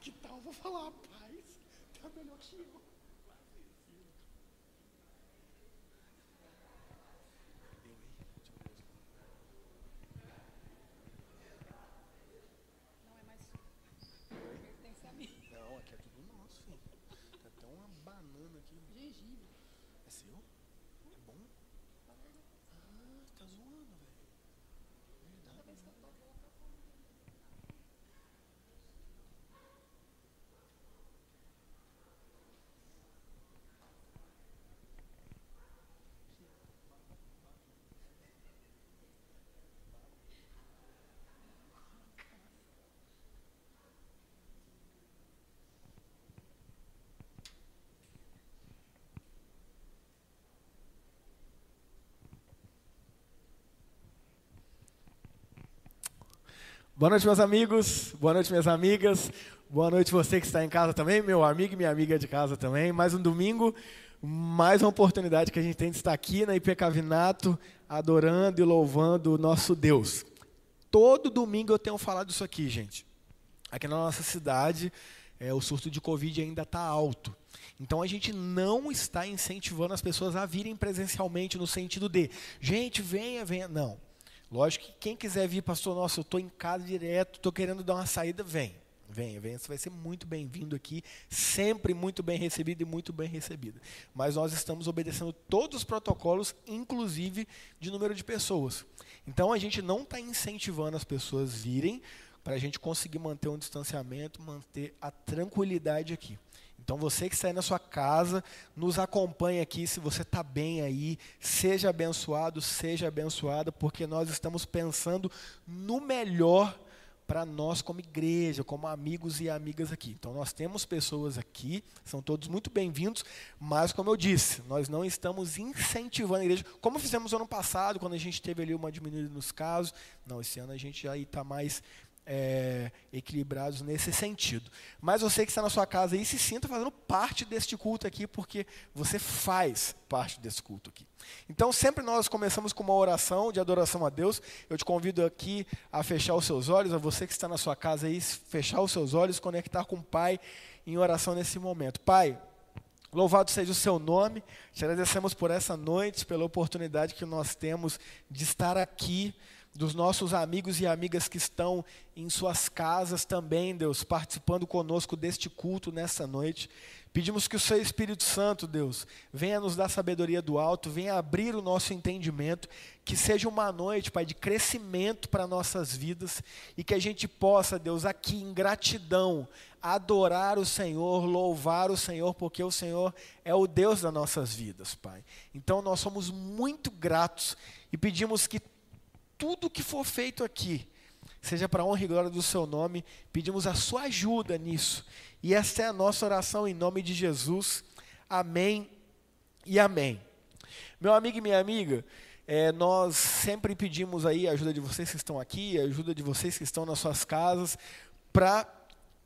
que tal, eu vou falar, paz. Tá melhor que eu. Não é. Não, aqui é tudo nosso, filho. Tem até uma banana aqui. Gengibre. É seu? É bom? Ah, tá zoando, velho. Toda vez que eu tô louca, eu como. Boa noite, meus amigos. Boa noite, minhas amigas. Boa noite, você que está em casa também, meu amigo e minha amiga de casa também. Mais um domingo, mais uma oportunidade que a gente tem de estar aqui na IP Cavinato, adorando e louvando o nosso Deus. Todo domingo eu tenho falado isso aqui, gente. Aqui na nossa cidade, é, o surto de Covid ainda está alto. Então a gente não está incentivando as pessoas a virem presencialmente no sentido de, gente, venha, venha. Não. Lógico que quem quiser vir, pastor, nossa, eu estou em casa direto, estou querendo dar uma saída, vem. Venha, venha, você vai ser muito bem-vindo aqui, sempre muito bem recebido e muito bem recebido. Mas nós estamos obedecendo todos os protocolos, inclusive de número de pessoas. Então a gente não está incentivando as pessoas virem para a gente conseguir manter um distanciamento, manter a tranquilidade aqui. Então você que está aí na sua casa, nos acompanhe aqui, se você está bem aí, seja abençoado, seja abençoada, porque nós estamos pensando no melhor para nós como igreja, como amigos e amigas aqui. Então nós temos pessoas aqui, são todos muito bem-vindos, mas como eu disse, nós não estamos incentivando a igreja, como fizemos ano passado, quando a gente teve ali uma diminuída nos casos. Não, esse ano a gente já está mais é, equilibrados nesse sentido. Mas você que está na sua casa aí, se sinta fazendo parte deste culto aqui, porque você faz parte desse culto aqui. Então, sempre nós começamos com uma oração de adoração a Deus. Eu te convido aqui a fechar os seus olhos, a você que está na sua casa aí, fechar os seus olhos, conectar com o Pai em oração nesse momento. Pai, Louvado seja o seu nome, te agradecemos por essa noite, pela oportunidade que nós temos de estar aqui dos nossos amigos e amigas que estão em suas casas também, Deus, participando conosco deste culto nessa noite. Pedimos que o Seu Espírito Santo, Deus, venha nos dar sabedoria do alto, venha abrir o nosso entendimento, que seja uma noite, Pai, de crescimento para nossas vidas e que a gente possa, Deus, aqui em gratidão, adorar o Senhor, louvar o Senhor, porque o Senhor é o Deus das nossas vidas, Pai. Então nós somos muito gratos e pedimos que tudo que for feito aqui, seja para a honra e glória do seu nome, pedimos a sua ajuda nisso. E essa é a nossa oração em nome de Jesus. Amém e amém. Meu amigo e minha amiga, é, nós sempre pedimos aí a ajuda de vocês que estão aqui, a ajuda de vocês que estão nas suas casas, para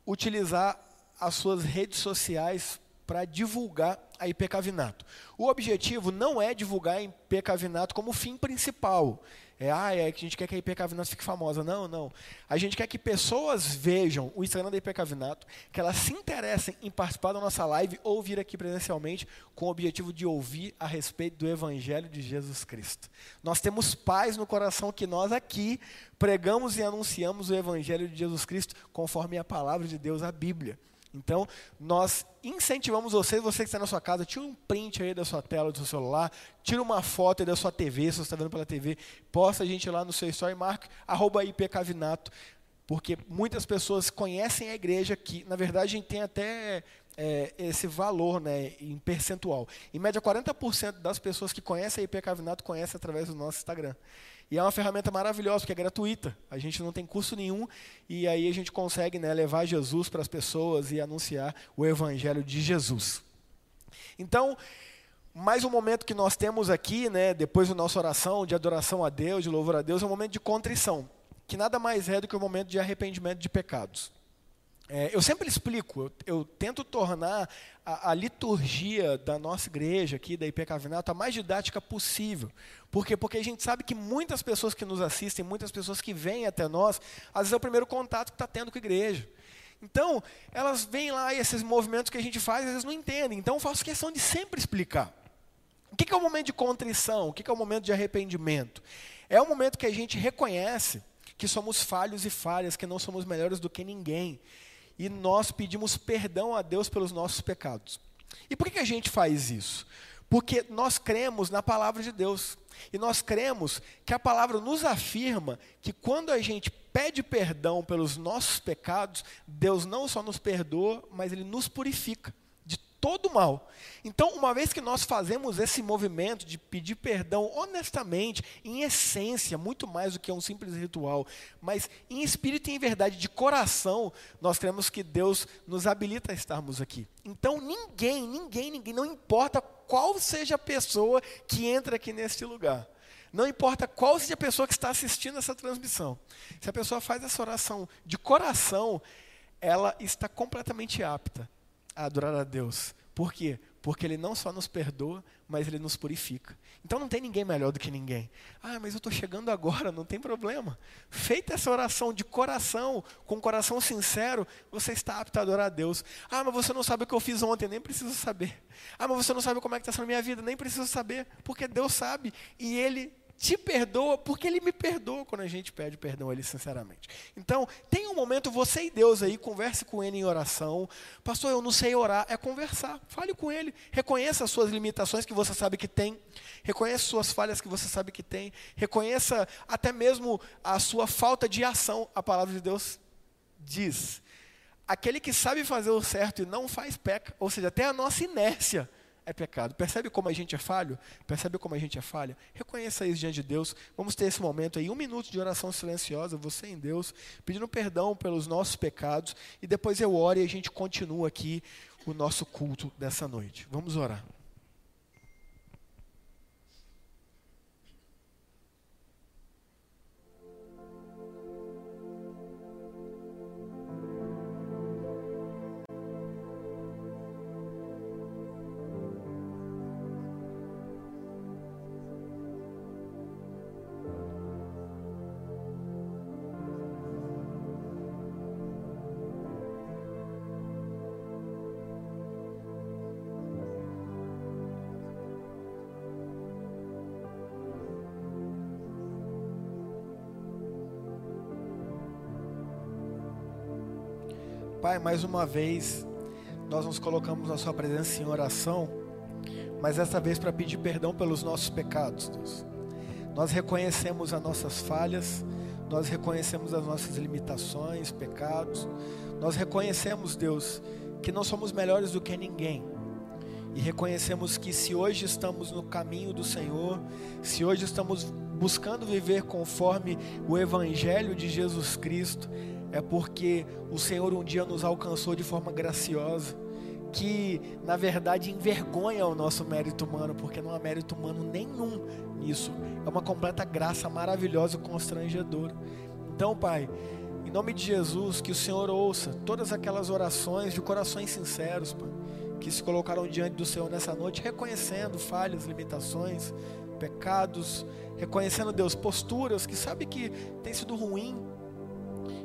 utilizar as suas redes sociais para divulgar a IP Cavinato. O objetivo não é divulgar a IP Cavinato como fim principal. É, ah, é que a gente quer que a IP Cavinato fique famosa. Não, não. A gente quer que pessoas vejam o Instagram da IP Cavinato, que elas se interessem em participar da nossa live ou vir aqui presencialmente com o objetivo de ouvir a respeito do Evangelho de Jesus Cristo. Nós temos paz no coração que nós aqui pregamos e anunciamos o Evangelho de Jesus Cristo conforme a palavra de Deus, a Bíblia. Então, nós incentivamos vocês, você que está na sua casa, tira um print aí da sua tela do seu celular, tira uma foto aí da sua TV, se você está vendo pela TV, posta a gente lá no seu story, marca, arroba IPCavinato, porque muitas pessoas conhecem a igreja que, na verdade, a gente tem até é, esse valor né, em percentual. Em média, 40% das pessoas que conhecem a IP Cavinato conhecem através do nosso Instagram. E é uma ferramenta maravilhosa, porque é gratuita. A gente não tem custo nenhum e aí a gente consegue né, levar Jesus para as pessoas e anunciar o Evangelho de Jesus. Então, mais um momento que nós temos aqui, né, depois da nossa oração de adoração a Deus, de louvor a Deus, é um momento de contrição, que nada mais é do que o um momento de arrependimento de pecados. É, eu sempre explico, eu, eu tento tornar a, a, liturgia da nossa igreja aqui, da IP Cavinato, a mais didática possível. Por quê? Porque a gente sabe que muitas pessoas que nos assistem, muitas pessoas que vêm até nós, às vezes é o primeiro contato que está tendo com a igreja. Então, elas vêm lá e esses movimentos que a gente faz, às vezes não entendem. Então, eu faço questão de sempre explicar. O que é o momento de contrição? O que é o momento de arrependimento? É o momento que a gente reconhece que somos falhos e falhas, que não somos melhores do que ninguém e nós pedimos perdão a Deus pelos nossos pecados. E por que a gente faz isso? Porque nós cremos na palavra de Deus. E nós cremos que a palavra nos afirma que quando a gente pede perdão pelos nossos pecados, Deus não só nos perdoa, mas Ele nos purifica todo mal. Então, uma vez que nós fazemos esse movimento de pedir perdão honestamente, em essência, muito mais do que um simples ritual, mas em espírito e em verdade, de coração, nós cremos que Deus nos habilita a estarmos aqui. Então, ninguém, ninguém, ninguém, não importa qual seja a pessoa que entra aqui neste lugar. Não importa qual seja a pessoa que está assistindo essa transmissão. Se a pessoa faz essa oração de coração, ela está completamente apta adorar a Deus. Por quê? Porque Ele não só nos perdoa, mas Ele nos purifica. Então não tem ninguém melhor do que ninguém. Ah, mas eu estou chegando agora, não tem problema. Feita essa oração de coração, com coração sincero, você está apto a adorar a Deus. Ah, mas você não sabe o que eu fiz ontem, nem preciso saber. Ah, mas você não sabe como é que está sendo a minha vida, nem preciso saber, porque Deus sabe e Ele te perdoa porque ele me perdoa quando a gente pede perdão a ele sinceramente. Então, tem um momento você e Deus aí, converse com ele em oração. Pastor, eu não sei orar, é conversar. Fale com ele, reconheça as suas limitações que você sabe que tem, reconheça suas falhas que você sabe que tem, reconheça até mesmo a sua falta de ação. A palavra de Deus diz: aquele que sabe fazer o certo e não faz peca, ou seja, até a nossa inércia é pecado. Percebe como a gente é falho? Percebe como a gente é falha? Reconheça isso diante de Deus. Vamos ter esse momento aí, um minuto de oração silenciosa, você em Deus, pedindo perdão pelos nossos pecados. E depois eu oro e a gente continua aqui o nosso culto dessa noite. Vamos orar. Pai, mais uma vez, nós nos colocamos na Sua presença em oração, mas dessa vez para pedir perdão pelos nossos pecados, Deus. Nós reconhecemos as nossas falhas, nós reconhecemos as nossas limitações, pecados, nós reconhecemos, Deus, que não somos melhores do que ninguém. E reconhecemos que se hoje estamos no caminho do Senhor, se hoje estamos buscando viver conforme o Evangelho de Jesus Cristo, é porque o Senhor um dia nos alcançou de forma graciosa, que na verdade envergonha o nosso mérito humano, porque não há mérito humano nenhum nisso. É uma completa graça maravilhosa e constrangedora. Então, Pai, em nome de Jesus, que o Senhor ouça todas aquelas orações de corações sinceros, Pai, que se colocaram diante do Senhor nessa noite, reconhecendo falhas, limitações, pecados, reconhecendo, Deus, posturas que sabe que tem sido ruim,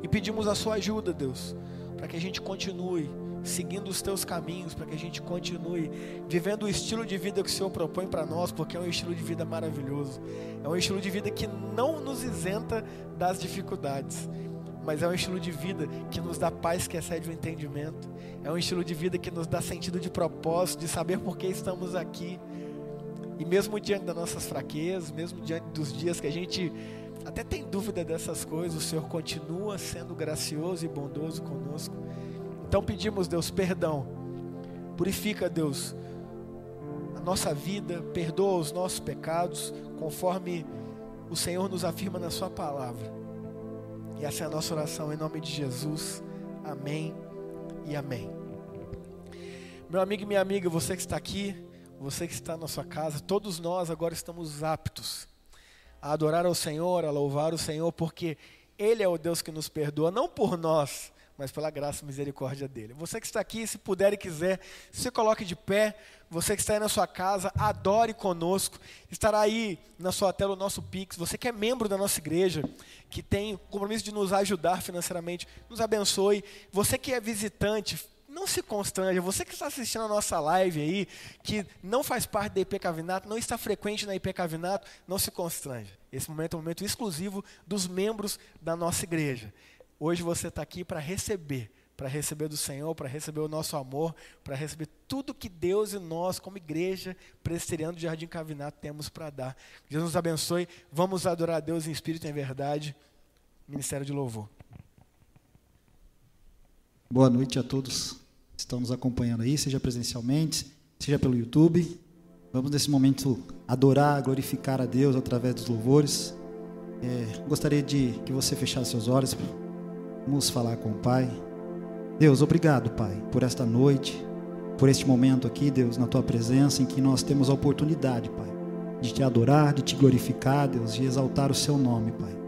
e pedimos a sua ajuda, Deus, para que a gente continue seguindo os teus caminhos, para que a gente continue vivendo o estilo de vida que o Senhor propõe para nós, porque é um estilo de vida maravilhoso. É um estilo de vida que não nos isenta das dificuldades, mas é um estilo de vida que nos dá paz que excede o entendimento. É um estilo de vida que nos dá sentido de propósito, de saber por que estamos aqui. E mesmo diante das nossas fraquezas, mesmo diante dos dias que a gente até tem dúvida dessas coisas, o Senhor continua sendo gracioso e bondoso conosco. Então pedimos, Deus, perdão. Purifica, Deus, a nossa vida, perdoa os nossos pecados, conforme o Senhor nos afirma na Sua palavra. E essa é a nossa oração em nome de Jesus. Amém e amém. Meu amigo e minha amiga, você que está aqui, você que está na sua casa, todos nós agora estamos aptos a adorar ao Senhor, a louvar o Senhor, porque Ele é o Deus que nos perdoa, não por nós, mas pela graça e misericórdia dele. Você que está aqui, se puder e quiser, se coloque de pé. Você que está aí na sua casa, adore conosco. Estará aí na sua tela o nosso Pix. Você que é membro da nossa igreja, que tem o compromisso de nos ajudar financeiramente, nos abençoe. Você que é visitante, não se constranja. Você que está assistindo a nossa live aí, que não faz parte da IP Cavinato, não está frequente na IP Cavinato, não se constranja. Esse momento é um momento exclusivo dos membros da nossa igreja. Hoje você está aqui para receber, para receber do Senhor, para receber o nosso amor, para receber tudo que Deus e nós, como igreja presbiteriana do Jardim Cavinato, temos para dar. Deus nos abençoe. Vamos adorar a Deus em espírito e em verdade. Ministério de Louvor. Boa noite a todos que estão nos acompanhando aí, seja presencialmente, seja pelo YouTube. Vamos nesse momento adorar, glorificar a Deus através dos louvores. É, gostaria de que você fechasse seus olhos. Vamos falar com o Pai. Deus, obrigado, Pai, por esta noite, por este momento aqui, Deus, na tua presença, em que nós temos a oportunidade, Pai, de te adorar, de te glorificar, Deus, de exaltar o seu nome, Pai.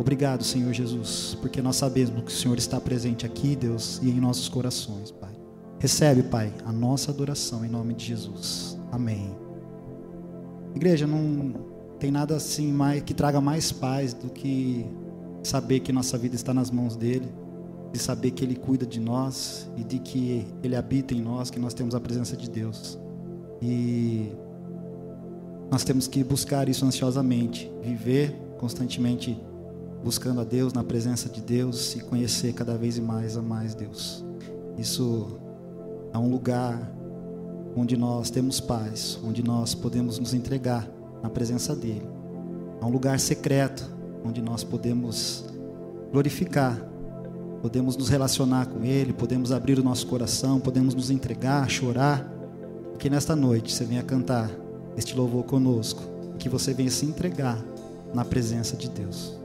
Obrigado, Senhor Jesus, porque nós sabemos que o Senhor está presente aqui, Deus, e em nossos corações, Pai. Recebe, Pai, a nossa adoração em nome de Jesus. Amém. Igreja, não tem nada assim mais que traga mais paz do que saber que nossa vida está nas mãos dele, de saber que ele cuida de nós e de que ele habita em nós, que nós temos a presença de Deus. E nós temos que buscar isso ansiosamente, viver constantemente buscando a Deus, na presença de Deus e conhecer cada vez mais a mais Deus. Isso é um lugar onde nós temos paz, onde nós podemos nos entregar na presença dele. É um lugar secreto onde nós podemos glorificar, podemos nos relacionar com Ele, podemos abrir o nosso coração, podemos nos entregar, chorar. Que nesta noite você venha cantar este louvor conosco, que você venha se entregar na presença de Deus.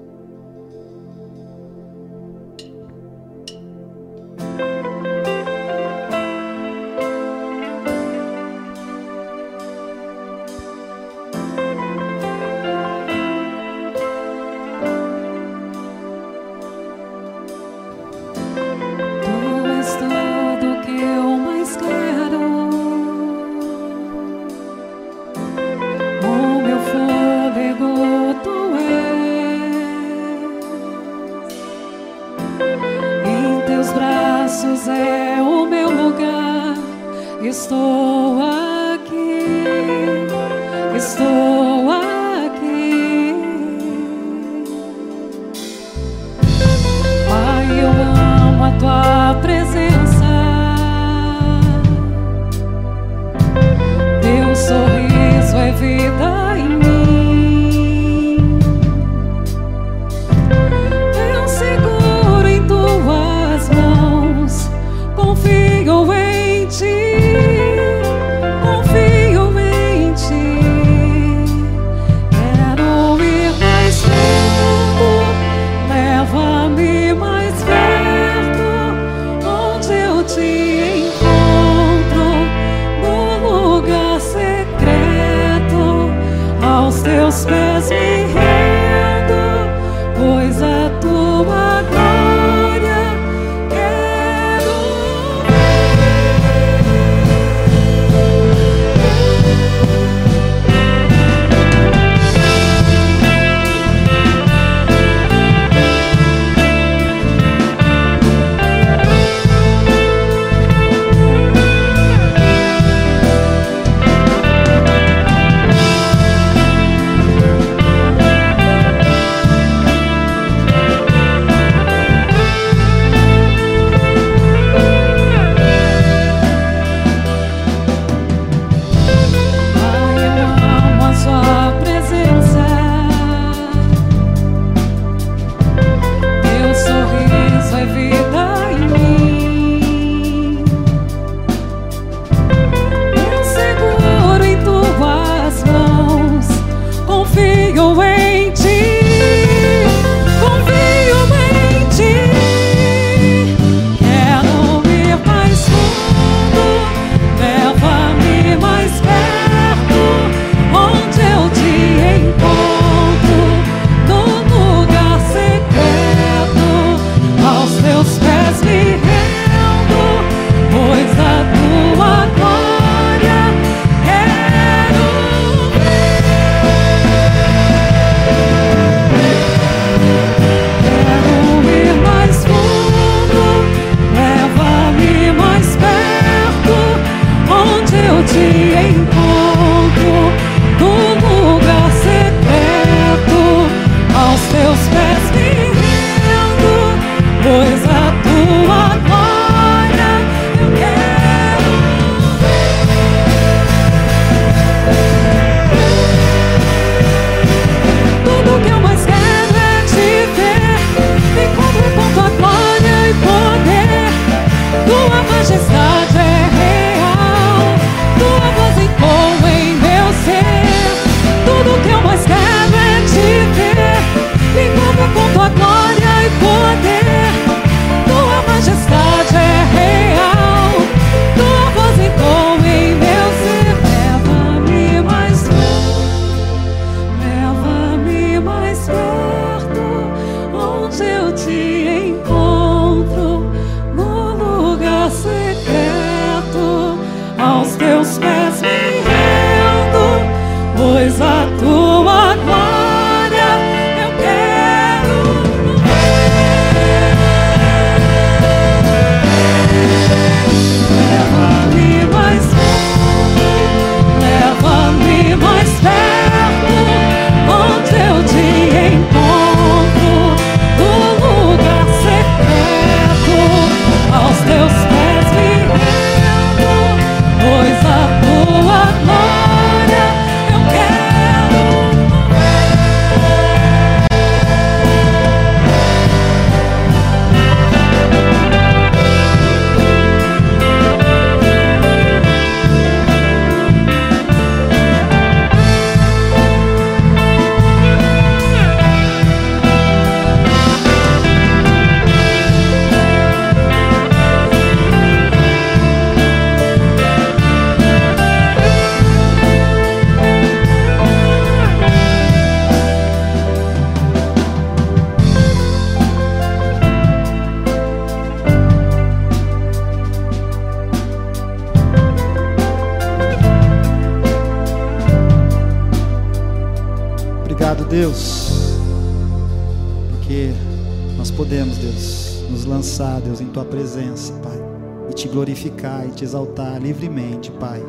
Glorificar e te exaltar livremente, Pai.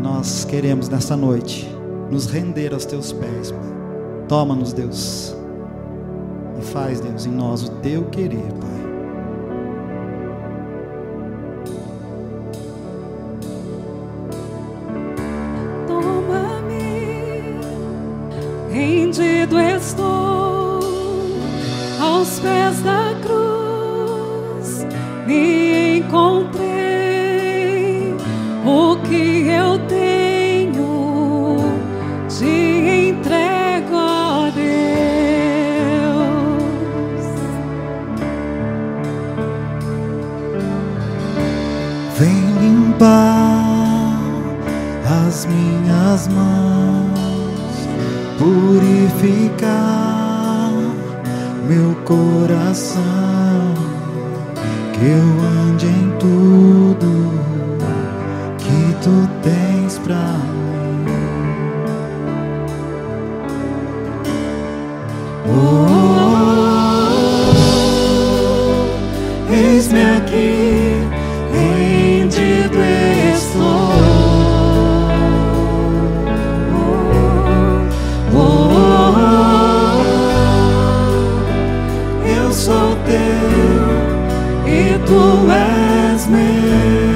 Nós queremos nesta noite nos render aos Teus pés, Pai. Toma-nos, Deus, e faz, Deus, em nós o Teu querer, Pai. Tu és meu.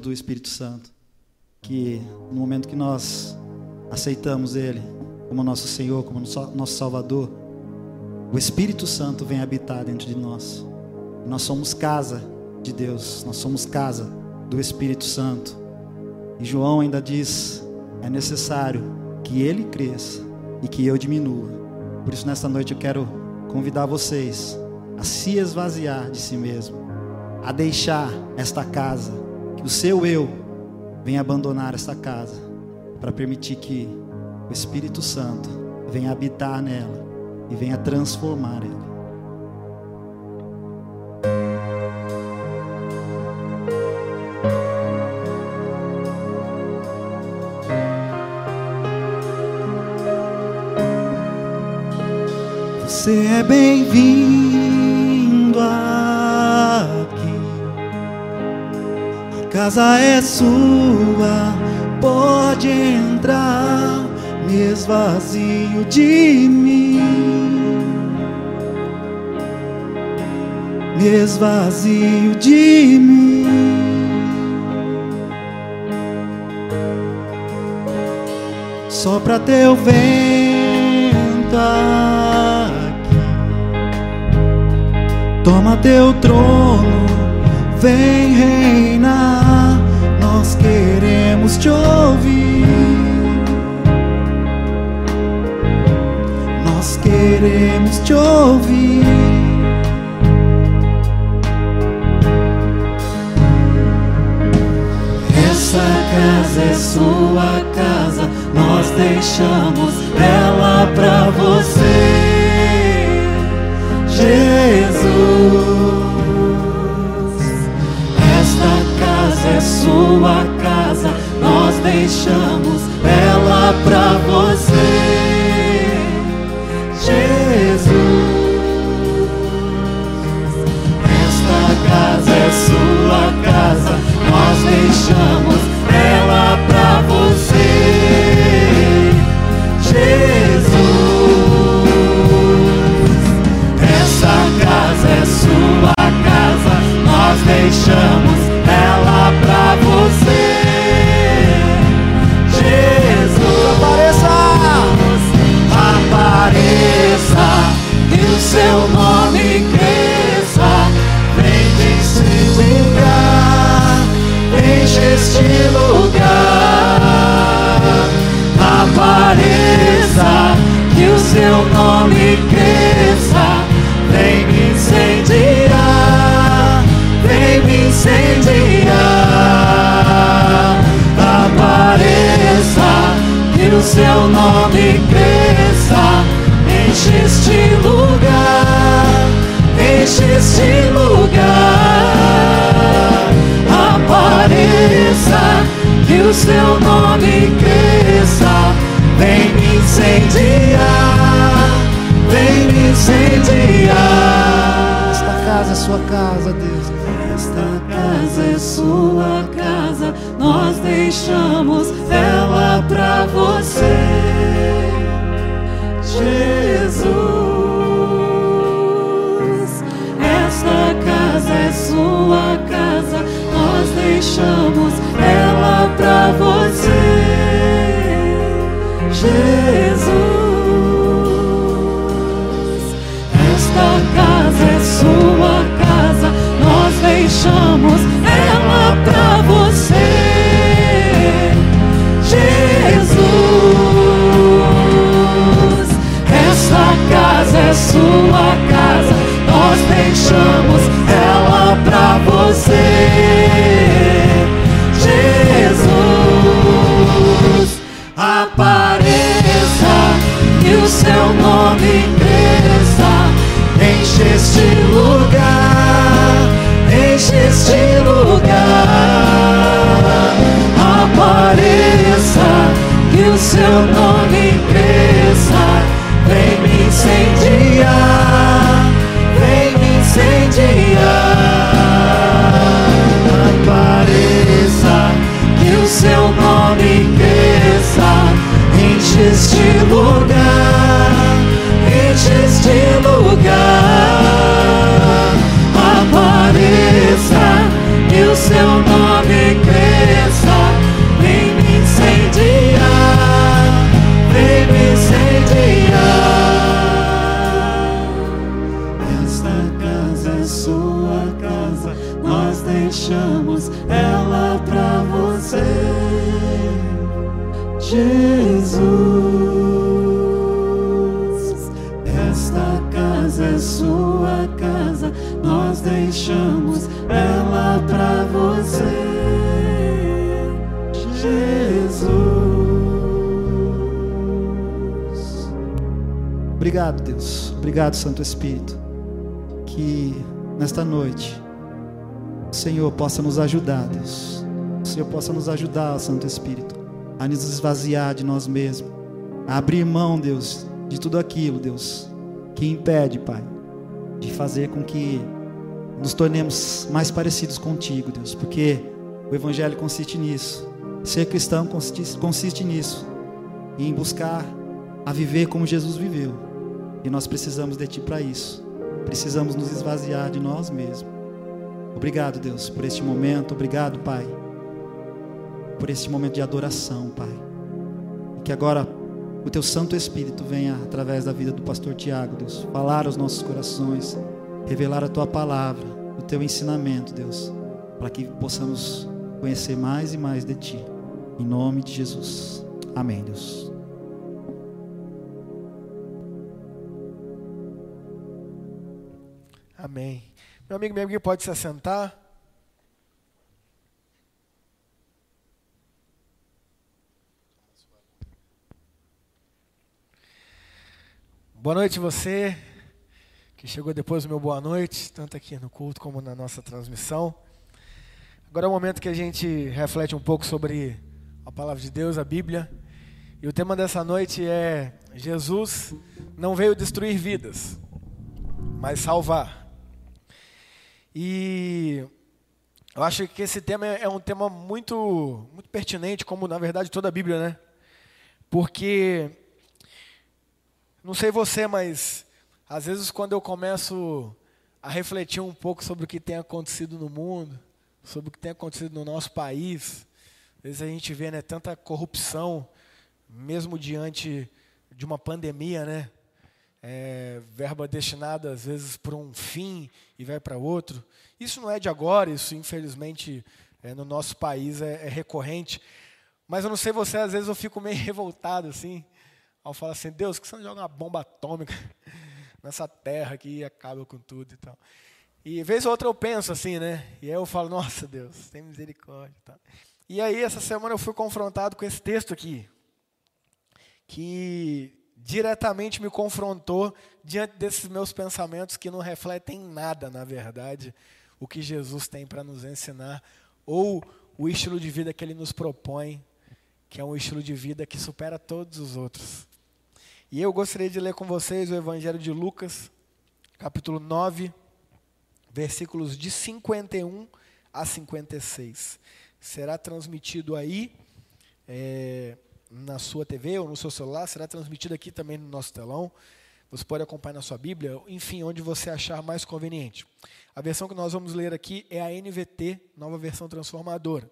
Do Espírito Santo. Que no momento que nós aceitamos Ele como nosso Senhor, como nosso Salvador, o Espírito Santo vem habitar dentro de nós. Nós somos casa de Deus, nós somos casa do Espírito Santo. E João ainda diz: é necessário que Ele cresça e que eu diminua. Por isso, nesta noite, eu quero convidar vocês a se esvaziar de si mesmo, a deixar esta casa, que o seu eu venha abandonar esta casa, para permitir que o Espírito Santo venha habitar nela e venha transformar ela. Você é bem-vindo casa é sua, pode entrar. Me esvazio de mim. Me esvazio de mim. Sopra teu vento aqui. Toma teu trono, vem reinar. Queremos te ouvir. Nós queremos te ouvir. Essa casa é sua casa, nós deixamos ela pra você, Jesus. Esta casa é sua deixamos ela pra você, Jesus. Esta casa é sua casa, nós deixamos Obrigado, Santo Espírito. Que nesta noite o Senhor possa nos ajudar, Deus. O Senhor possa nos ajudar, Santo Espírito, a nos esvaziar de nós mesmos, a abrir mão, Deus, de tudo aquilo, Deus, que impede, Pai, de fazer com que nos tornemos mais parecidos contigo, Deus, porque o Evangelho consiste nisso. Ser cristão consiste, consiste nisso, em buscar a viver como Jesus viveu. E nós precisamos de Ti para isso. Precisamos nos esvaziar de nós mesmos. Obrigado, Deus, por este momento. Obrigado, Pai, por este momento de adoração, Pai. E que agora o Teu Santo Espírito venha, através da vida do pastor Tiago, Deus, falar aos nossos corações, revelar a Tua palavra, o Teu ensinamento, Deus, para que possamos conhecer mais e mais de Ti. Em nome de Jesus. Amém, Deus. Amém. Meu amigo, minha amiga, pode se assentar. Boa noite você que chegou depois do meu boa noite, tanto aqui no culto como na nossa transmissão. Agora é o momento que a gente reflete um pouco sobre a palavra de Deus, a Bíblia. E o tema dessa noite é Jesus não veio destruir vidas, mas salvar. E eu acho que esse tema é um tema muito, muito pertinente, como na verdade toda a Bíblia, né? Porque, não sei você, mas às vezes quando eu começo a refletir um pouco sobre o que tem acontecido no mundo, sobre o que tem acontecido no nosso país, às vezes a gente vê né, tanta corrupção, mesmo diante de uma pandemia, né? É, verba destinada às vezes para um fim e vai para outro. Isso não é de agora, isso infelizmente é, no nosso país é, é, recorrente. Mas eu não sei você, às vezes eu fico meio revoltado assim, ao falar assim, Deus, que você não joga uma bomba atômica nessa terra aqui e acaba com tudo e tal. E vez ou outra eu penso assim, né? E aí eu falo, nossa Deus, tem misericórdia e tal. E aí essa semana eu fui confrontado com esse texto aqui, que diretamente me confrontou diante desses meus pensamentos que não refletem nada, na verdade, o que Jesus tem para nos ensinar, ou o estilo de vida que ele nos propõe, que é um estilo de vida que supera todos os outros. E eu gostaria de ler com vocês o Evangelho de Lucas, capítulo 9, versículos de 51 a 56. Será transmitido aí é, na sua TV ou no seu celular, será transmitido aqui também no nosso telão. Você pode acompanhar na sua Bíblia, enfim, onde você achar mais conveniente. A versão que nós vamos ler aqui é a NVT, nova versão transformadora.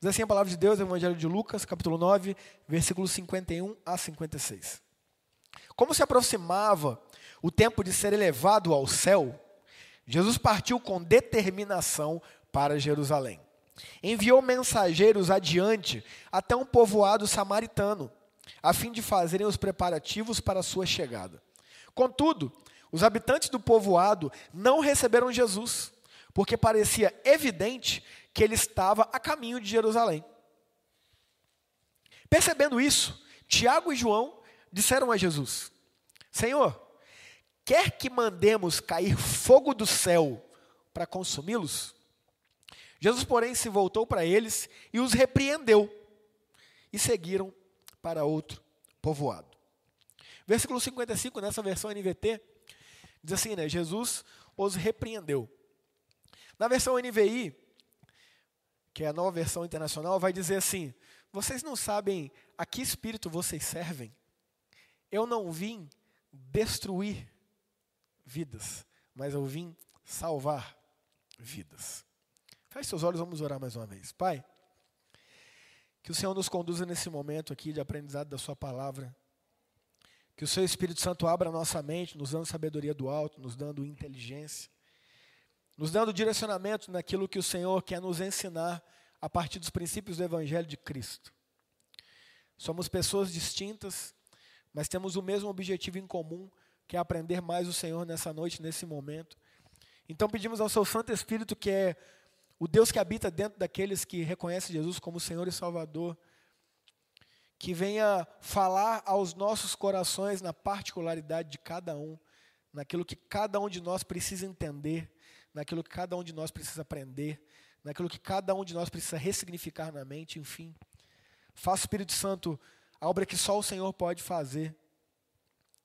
Diz assim a palavra de Deus, Evangelho de Lucas, capítulo 9, versículos 51 a 56. Como se aproximava o tempo de ser elevado ao céu, Jesus partiu com determinação para Jerusalém. Enviou mensageiros adiante até um povoado samaritano, a fim de fazerem os preparativos para a sua chegada. Contudo, os habitantes do povoado não receberam Jesus, porque parecia evidente que ele estava a caminho de Jerusalém. Percebendo isso, Tiago e João disseram a Jesus: Senhor, quer que mandemos cair fogo do céu para consumi-los? Jesus, porém, se voltou para eles e os repreendeu, e seguiram para outro povoado. Versículo 55, nessa versão NVT, diz assim, né? Jesus os repreendeu. Na versão NVI, que é a nova versão internacional, vai dizer assim: Vocês não sabem a que espírito vocês servem? Eu não vim destruir vidas, mas eu vim salvar vidas. Feche seus olhos, vamos orar mais uma vez. Pai, que o Senhor nos conduza nesse momento aqui de aprendizado da Sua palavra. Que o Seu Espírito Santo abra a nossa mente, nos dando sabedoria do alto, nos dando inteligência, nos dando direcionamento naquilo que o Senhor quer nos ensinar a partir dos princípios do Evangelho de Cristo. Somos pessoas distintas, mas temos o mesmo objetivo em comum, que é aprender mais o Senhor nessa noite, nesse momento. Então pedimos ao Seu Santo Espírito, que é o Deus que habita dentro daqueles que reconhecem Jesus como Senhor e Salvador, que venha falar aos nossos corações na particularidade de cada um, naquilo que cada um de nós precisa entender, naquilo que cada um de nós precisa aprender, naquilo que cada um de nós precisa ressignificar na mente, enfim. Faça o Espírito Santo a obra que só o Senhor pode fazer.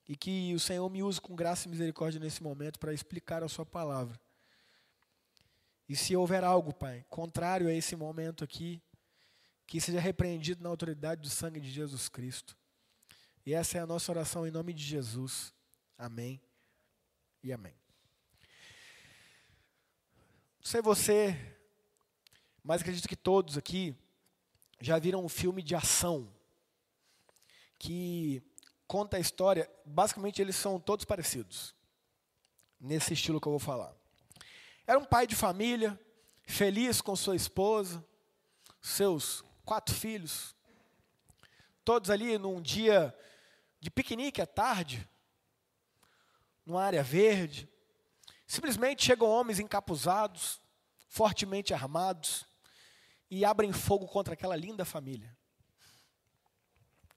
E que o Senhor me use com graça e misericórdia nesse momento para explicar a Sua palavra. E se houver algo, Pai, contrário a esse momento aqui, que seja repreendido na autoridade do sangue de Jesus Cristo. E essa é a nossa oração em nome de Jesus. Amém e amém. Não sei você, mas acredito que todos aqui já viram um filme de ação que conta a história. Basicamente, eles são todos parecidos, nesse estilo que eu vou falar. Era um pai de família, feliz com sua esposa, seus quatro filhos, todos ali num dia de piquenique à tarde, numa área verde. Simplesmente chegam homens encapuzados, fortemente armados, e abrem fogo contra aquela linda família.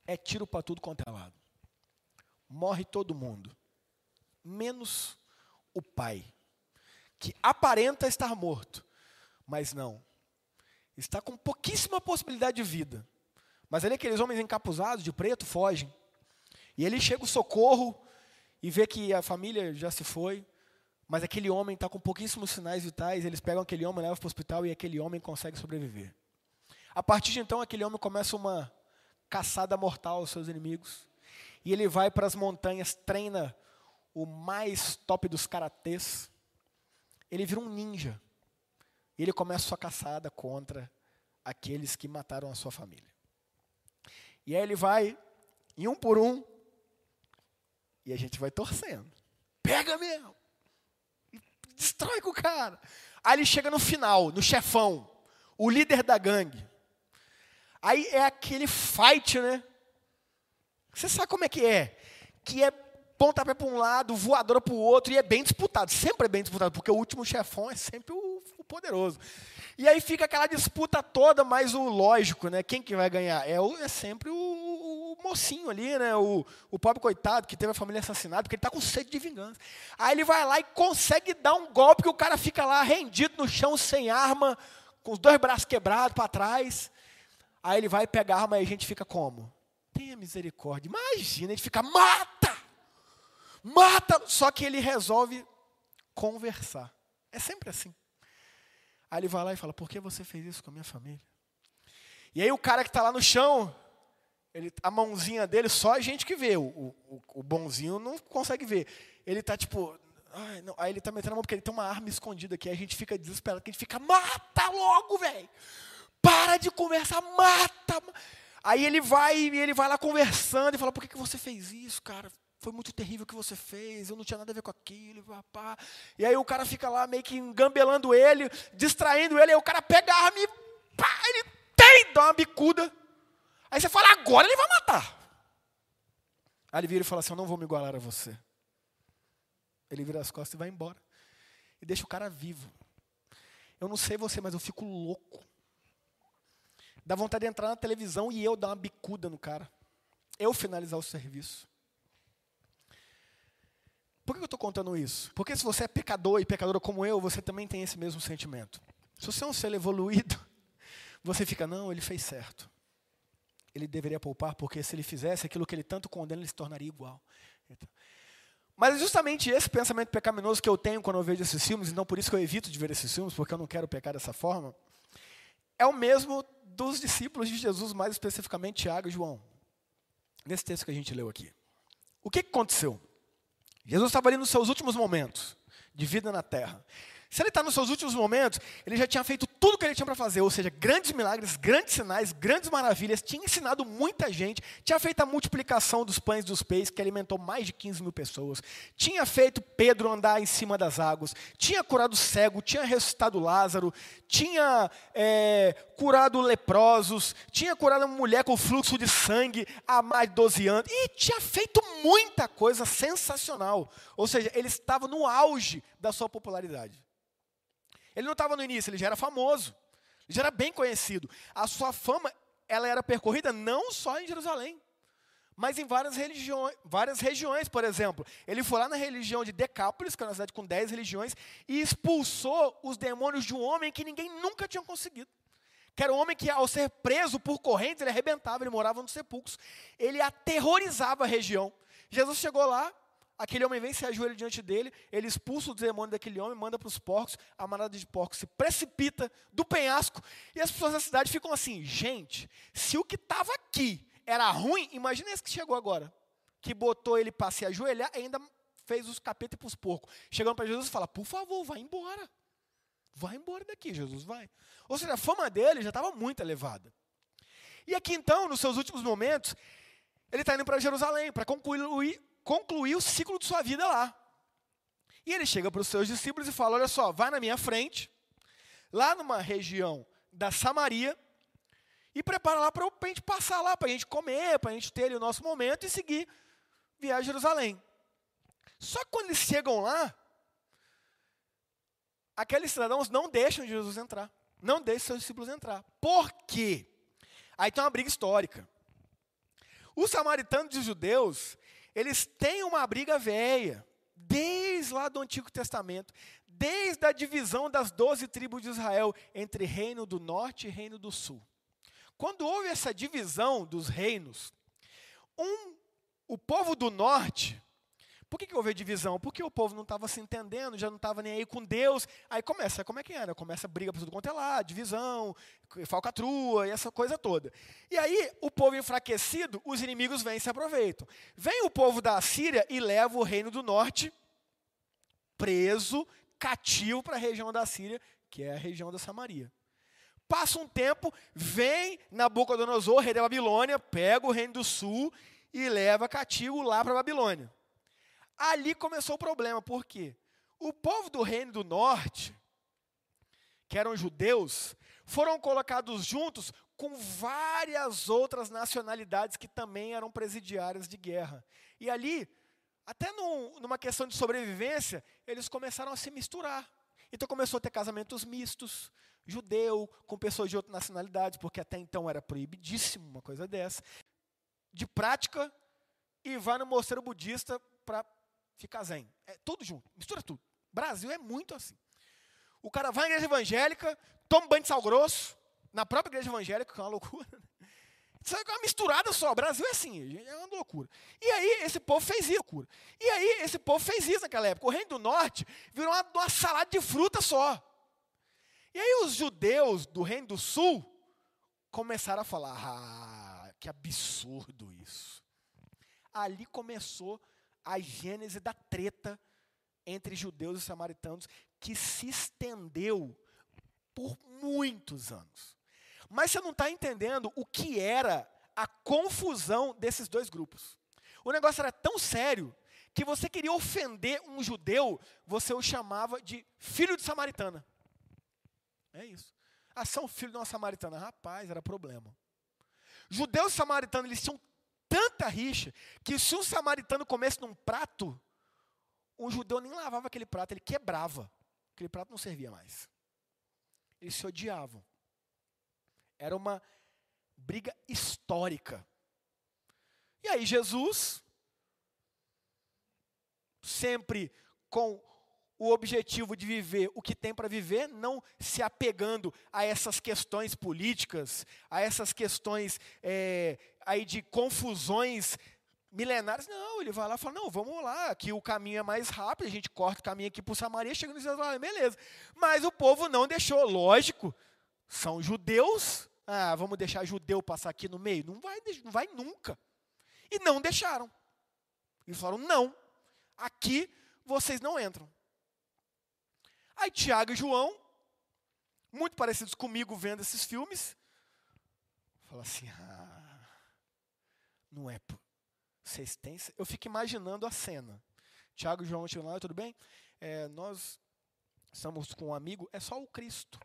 É tiro para tudo quanto é lado. Morre todo mundo, menos o pai que aparenta estar morto, mas não. Está com pouquíssima possibilidade de vida. Mas ali aqueles homens encapuzados de preto fogem. E ele chega o socorro e vê que a família já se foi, mas aquele homem está com pouquíssimos sinais vitais, eles pegam aquele homem, levam para o hospital e aquele homem consegue sobreviver. A partir de então, aquele homem começa uma caçada mortal aos seus inimigos. E ele vai para as montanhas, treina o mais top dos karatês, ele vira um ninja. E ele começa sua caçada contra aqueles que mataram a sua família. E aí ele vai, em um por um, e a gente vai torcendo. Pega mesmo! Destrói com o cara. Aí ele chega no final, no chefão, o líder da gangue. Aí é aquele fight, né? Você sabe como é que é? Que é pontapé para um lado, voadora para o outro, e é bem disputado, sempre é bem disputado, porque o último chefão é sempre o, o, poderoso. E aí fica aquela disputa toda, mas o lógico, né? Quem que vai ganhar? É, o, é sempre o, o, mocinho ali, né? O, o pobre coitado que teve a família assassinada, porque ele está com sede de vingança. Aí ele vai lá e consegue dar um golpe que o cara fica lá rendido no chão, sem arma, com os dois braços quebrados para trás. Aí ele vai pegar a arma e a gente fica como? Tenha misericórdia. Imagina, a gente fica, mata! Mata, só que ele resolve conversar. É sempre assim. Aí ele vai lá e fala: Por que você fez isso com a minha família? E aí o cara que está lá no chão, ele, a mãozinha dele, só a gente que vê, o, o, o bonzinho não consegue ver. Ele está tipo. Aí ele está metendo a mão porque ele tem uma arma escondida aqui. Aí a gente fica desesperado, que a gente fica, mata logo, velho! Para de conversar, mata! Aí ele vai ele vai lá conversando e fala: Por que, que você fez isso, cara? Foi muito terrível o que você fez, eu não tinha nada a ver com aquilo, papá. E aí o cara fica lá meio que engambelando ele, distraindo ele, aí o cara pega a arma e pá, ele tem, dá uma bicuda. Aí você fala, agora ele vai matar. Aí ele vira e fala assim, eu não vou me igualar a você. Ele vira as costas e vai embora. E deixa o cara vivo. Eu não sei você, mas eu fico louco. Dá vontade de entrar na televisão e eu dar uma bicuda no cara. Eu finalizar o serviço. Por que eu estou contando isso? Porque se você é pecador e pecadora como eu, você também tem esse mesmo sentimento. Se você é um ser evoluído, você fica, não, ele fez certo. Ele deveria poupar, porque se ele fizesse aquilo que ele tanto condena, ele se tornaria igual. Então, mas é justamente esse pensamento pecaminoso que eu tenho quando eu vejo esses filmes, e não por isso que eu evito de ver esses filmes, porque eu não quero pecar dessa forma, é o mesmo dos discípulos de Jesus, mais especificamente Tiago e João. Nesse texto que a gente leu aqui. O que aconteceu? Jesus estava ali nos seus últimos momentos de vida na terra. Se ele está nos seus últimos momentos, ele já tinha feito tudo o que ele tinha para fazer, ou seja, grandes milagres, grandes sinais, grandes maravilhas, tinha ensinado muita gente, tinha feito a multiplicação dos pães e dos peixes, que alimentou mais de 15 mil pessoas, tinha feito Pedro andar em cima das águas, tinha curado cego, tinha ressuscitado Lázaro, tinha é, curado leprosos, tinha curado uma mulher com fluxo de sangue há mais de 12 anos, e tinha feito muita coisa sensacional. Ou seja, ele estava no auge da sua popularidade. Ele não estava no início, ele já era famoso. Ele já era bem conhecido. A sua fama, ela era percorrida não só em Jerusalém, mas em várias, religiões, várias regiões, por exemplo. Ele foi lá na religião de Decápolis, que é uma cidade com 10 religiões, e expulsou os demônios de um homem que ninguém nunca tinha conseguido. Que era um homem que, ao ser preso por correntes, ele arrebentava, ele morava nos sepulcros. Ele aterrorizava a região. Jesus chegou lá, Aquele homem vem, se ajoelha diante dele, ele expulsa o demônio daquele homem, manda para os porcos, a manada de porcos se precipita do penhasco, e as pessoas da cidade ficam assim: gente, se o que estava aqui era ruim, imagina esse que chegou agora, que botou ele para se ajoelhar e ainda fez os capetas para os porcos. Chegando para Jesus fala: por favor, vai embora. Vai embora daqui, Jesus, vai. Ou seja, a fama dele já estava muito elevada. E aqui então, nos seus últimos momentos, ele está indo para Jerusalém para concluir concluir o ciclo de sua vida lá. E ele chega para os seus discípulos e fala: Olha só, vai na minha frente, lá numa região da Samaria, e prepara lá para a gente passar lá, para a gente comer, para a gente ter o nosso momento e seguir viagem a Jerusalém. Só que quando eles chegam lá, aqueles cidadãos não deixam Jesus entrar. Não deixam seus discípulos entrar. Por quê? Aí tem uma briga histórica. Os samaritanos e os judeus, eles têm uma briga velha, desde lá do Antigo Testamento, desde a divisão das doze tribos de Israel entre reino do norte e reino do sul. Quando houve essa divisão dos reinos, um, o povo do norte por que, que houve divisão? Porque o povo não estava se entendendo, já não estava nem aí com Deus. Aí começa, como é que era? Começa a briga por tudo quanto é lá, divisão, falcatrua e essa coisa toda. E aí, o povo enfraquecido, os inimigos vêm e se aproveitam. Vem o povo da Síria e leva o reino do norte preso, cativo para a região da Síria, que é a região da Samaria. Passa um tempo, vem Nabucodonosor, rei da Babilônia, pega o reino do sul e leva cativo lá para a Babilônia. Ali começou o problema, por quê? O povo do reino do norte, que eram judeus, foram colocados juntos com várias outras nacionalidades que também eram presidiárias de guerra. E ali, até num, numa questão de sobrevivência, eles começaram a se misturar. Então começou a ter casamentos mistos, judeu com pessoas de outras nacionalidades, porque até então era proibidíssimo uma coisa dessa. De prática, e vai no mosteiro budista para fica zen. É tudo junto, mistura tudo. Brasil é muito assim. O cara vai à igreja evangélica, toma um banho de sal grosso, na própria igreja evangélica, que é uma loucura. Isso é uma misturada só. O Brasil é assim, é uma loucura. E aí, esse povo fez isso. Loucura. E aí, esse povo fez isso naquela época. O Reino do Norte virou uma, uma salada de fruta só. E aí os judeus do Reino do Sul começaram a falar: ah, que absurdo isso. Ali começou a gênese da treta entre judeus e samaritanos, que se estendeu por muitos anos. Mas você não está entendendo o que era a confusão desses dois grupos. O negócio era tão sério que você queria ofender um judeu, você o chamava de filho de samaritana. É isso. Ah, são filho de uma samaritana. Rapaz, era problema. Judeus e samaritanos, eles tinham tanta rixa que se um samaritano comesse num prato, um judeu nem lavava aquele prato, ele quebrava. Aquele prato não servia mais. Eles se odiavam. Era uma briga histórica. E aí Jesus, sempre com o objetivo de viver o que tem para viver, não se apegando a essas questões políticas, a essas questões é, aí de confusões milenares, não, ele vai lá e fala, não, vamos lá, aqui o caminho é mais rápido, a gente corta o caminho aqui para Samaria, chega no Jerusalém, beleza. Mas o povo não deixou, lógico, são judeus, ah, vamos deixar judeu passar aqui no meio? Não vai, não vai nunca. E não deixaram. E falaram, não, aqui vocês não entram. Aí Tiago e João, muito parecidos comigo vendo esses filmes, falam assim, ah, não é, vocês têm... Eu fico imaginando a cena. Tiago e João chegam lá, tudo bem? É, nós estamos com um amigo, é só o Cristo.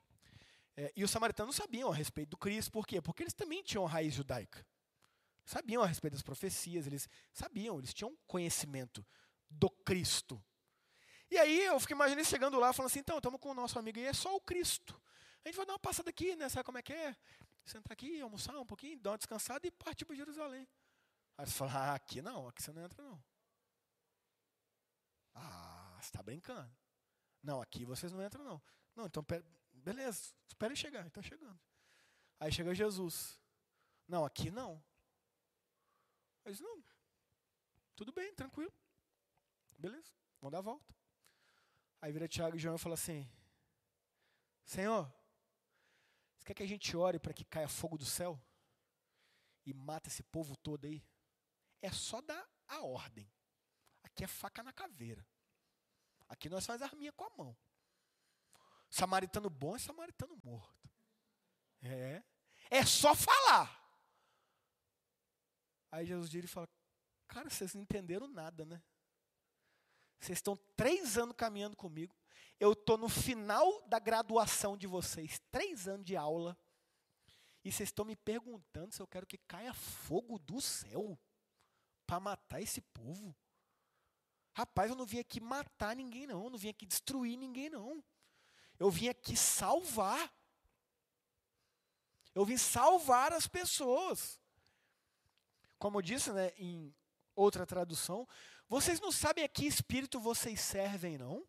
É, e os samaritanos sabiam a respeito do Cristo, por quê? Porque eles também tinham raiz judaica. Sabiam a respeito das profecias, eles sabiam, eles tinham conhecimento do Cristo. E aí eu fico imaginando chegando lá, falando assim, então, estamos com o nosso amigo e é só o Cristo. A gente vai dar uma passada aqui, né? Sabe como é que é? Sentar aqui, almoçar um pouquinho, dar uma descansada e partir para Jerusalém. Aí você fala, ah, aqui não, aqui você não entra não. Ah, você está brincando. Não, aqui vocês não entram não. Não, então, beleza, espere chegar, está chegando. Aí chega Jesus. Não, aqui não. Diz, não, tudo bem, tranquilo. Beleza, vamos dar a volta. Aí vira Tiago e João e fala assim: Senhor, você quer que a gente ore para que caia fogo do céu e mata esse povo todo aí? É só dar a ordem. Aqui é faca na caveira. Aqui nós faz arminha com a mão. Samaritano bom é samaritano morto. É. É só falar. Aí Jesus diz e fala: Cara, vocês não entenderam nada, né? Vocês estão três anos caminhando comigo. Eu estou no final da graduação de vocês, três anos de aula. E vocês estão me perguntando se eu quero que caia fogo do céu para matar esse povo. Rapaz, eu não vim aqui matar ninguém, não. Eu não vim aqui destruir ninguém, não. Eu vim aqui salvar. Eu vim salvar as pessoas. Como eu disse né, em outra tradução, vocês não sabem a que espírito vocês servem, não?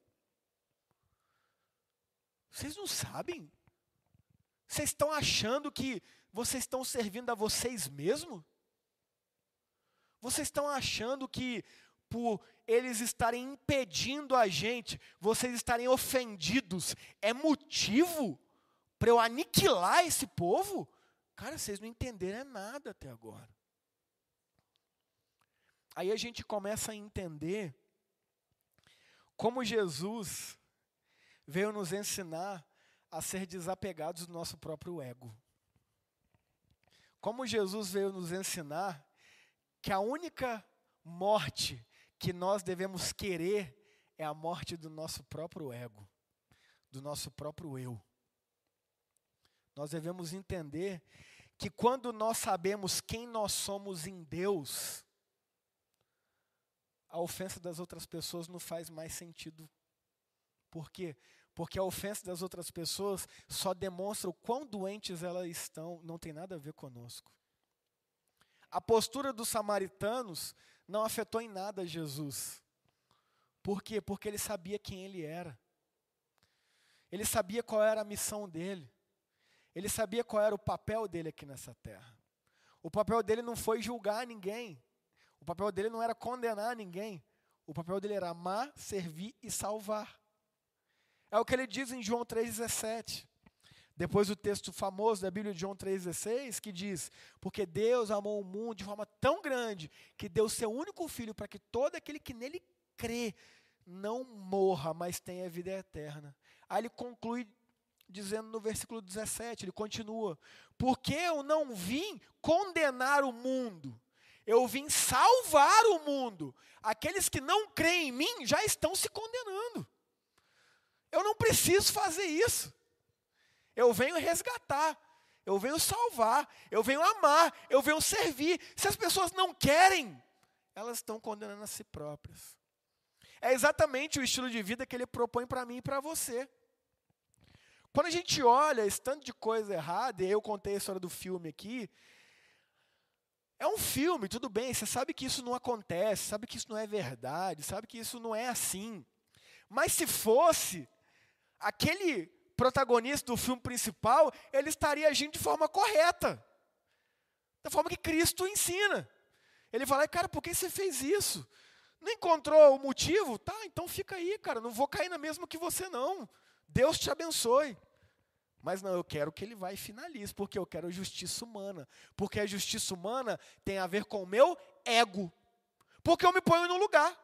Vocês não sabem? Vocês estão achando que vocês estão servindo a vocês mesmos? Vocês estão achando que por eles estarem impedindo a gente, vocês estarem ofendidos, é motivo para eu aniquilar esse povo? Cara, vocês não entenderam nada até agora. Aí a gente começa a entender como Jesus veio nos ensinar a ser desapegados do nosso próprio ego. Como Jesus veio nos ensinar que a única morte que nós devemos querer é a morte do nosso próprio ego, do nosso próprio eu. Nós devemos entender que quando nós sabemos quem nós somos em Deus, a ofensa das outras pessoas não faz mais sentido. Por quê? Porque a ofensa das outras pessoas só demonstra o quão doentes elas estão, não tem nada a ver conosco. A postura dos samaritanos não afetou em nada Jesus. Por quê? Porque ele sabia quem ele era. Ele sabia qual era a missão dele. Ele sabia qual era o papel dele aqui nessa terra. O papel dele não foi julgar ninguém. O papel dele não era condenar ninguém. O papel dele era amar, servir e salvar. É o que ele diz em João 3,17. Depois o texto famoso da Bíblia de João 3,16, que diz: Porque Deus amou o mundo de forma tão grande que deu seu único filho para que todo aquele que nele crê não morra, mas tenha vida eterna. Aí ele conclui dizendo no versículo 17, ele continua: Porque eu não vim condenar o mundo, eu vim salvar o mundo. Aqueles que não creem em mim já estão se condenando. Eu não preciso fazer isso. Eu venho resgatar, eu venho salvar, eu venho amar, eu venho servir. Se as pessoas não querem, elas estão condenando a si próprias. É exatamente o estilo de vida que ele propõe para mim e para você. Quando a gente olha esse tanto de coisa errada, e eu contei a história do filme aqui, é um filme, tudo bem, você sabe que isso não acontece, sabe que isso não é verdade, sabe que isso não é assim. Mas se fosse, aquele protagonista do filme principal, ele estaria agindo de forma correta. Da forma que Cristo ensina. Ele fala, cara, por que você fez isso? Não encontrou o motivo? Tá, então fica aí, cara, não vou cair na mesma que você não. Deus te abençoe. Mas não, eu quero que ele vá e finalize, porque eu quero justiça humana. Porque a justiça humana tem a ver com o meu ego. Porque eu me ponho no lugar.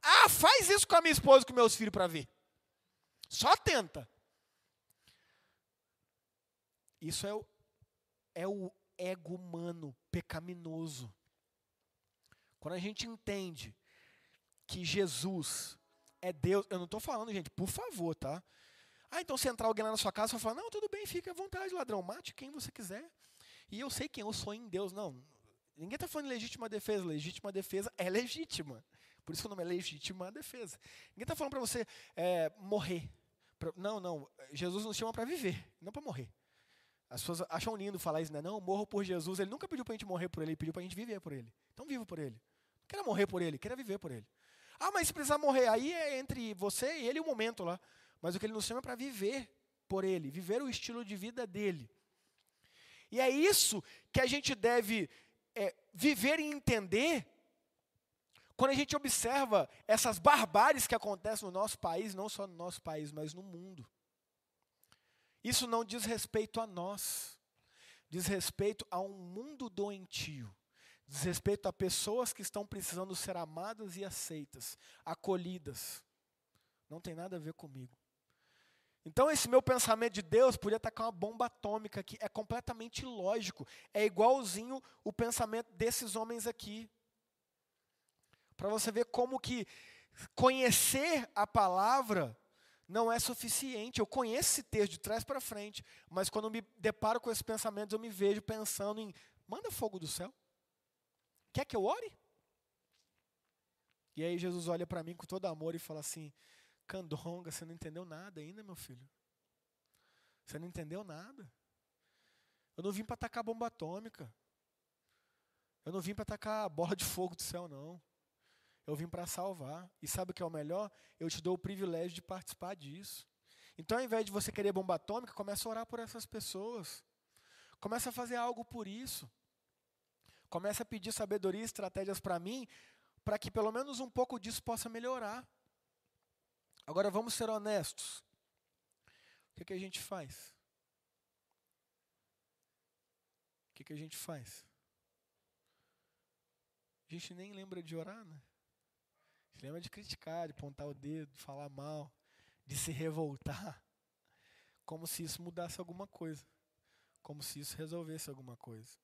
Ah, faz isso com a minha esposa e com meus filhos para ver. Só tenta. Isso é o, é o ego humano pecaminoso. Quando a gente entende que Jesus é Deus, eu não estou falando, gente, por favor, tá? Ah, então se entrar alguém lá na sua casa, você vai falar, não, tudo bem, fica à vontade, ladrão, mate quem você quiser. E eu sei quem eu sou em Deus. Não, ninguém está falando de legítima defesa. Legítima defesa é legítima. Por isso que o nome é legítima defesa. Ninguém está falando para você é, morrer. Pra, não, não. Jesus nos chama para viver, não para morrer. As pessoas acham lindo falar isso, né? Não, morro por Jesus. Ele nunca pediu para a gente morrer por ele, ele pediu para a gente viver por ele. Então vivo por ele. Não queira morrer por ele, queira viver por ele. Ah, mas se precisar morrer, aí é entre você e ele o momento lá. Mas o que ele nos chama é para viver por ele, viver o estilo de vida dele. E é isso que a gente deve é, viver e entender quando a gente observa essas barbáries que acontecem no nosso país, não só no nosso país, mas no mundo. Isso não diz respeito a nós, diz respeito a um mundo doentio, diz respeito a pessoas que estão precisando ser amadas e aceitas, acolhidas. Não tem nada a ver comigo. Então, esse meu pensamento de Deus podia com uma bomba atômica que é completamente ilógico. É igualzinho o pensamento desses homens aqui. Para você ver como que conhecer a palavra não é suficiente. Eu conheço esse texto de trás para frente, mas quando me deparo com esses pensamentos, eu me vejo pensando em: manda fogo do céu. Quer que eu ore? E aí Jesus olha para mim com todo amor e fala assim: Candonga, você não entendeu nada ainda, meu filho. Você não entendeu nada. Eu não vim para atacar bomba atômica. Eu não vim para atacar bola de fogo do céu, não. Eu vim para salvar. E sabe o que é o melhor? Eu te dou o privilégio de participar disso. Então, ao invés de você querer bomba atômica, comece a orar por essas pessoas. Comece a fazer algo por isso. Comece a pedir sabedoria e estratégias para mim, para que pelo menos um pouco disso possa melhorar. Agora vamos ser honestos. O que, que a gente faz? O que, que a gente faz? A gente nem lembra de orar, né? A gente lembra de criticar, de apontar o dedo, de falar mal, de se revoltar. Como se isso mudasse alguma coisa. Como se isso resolvesse alguma coisa.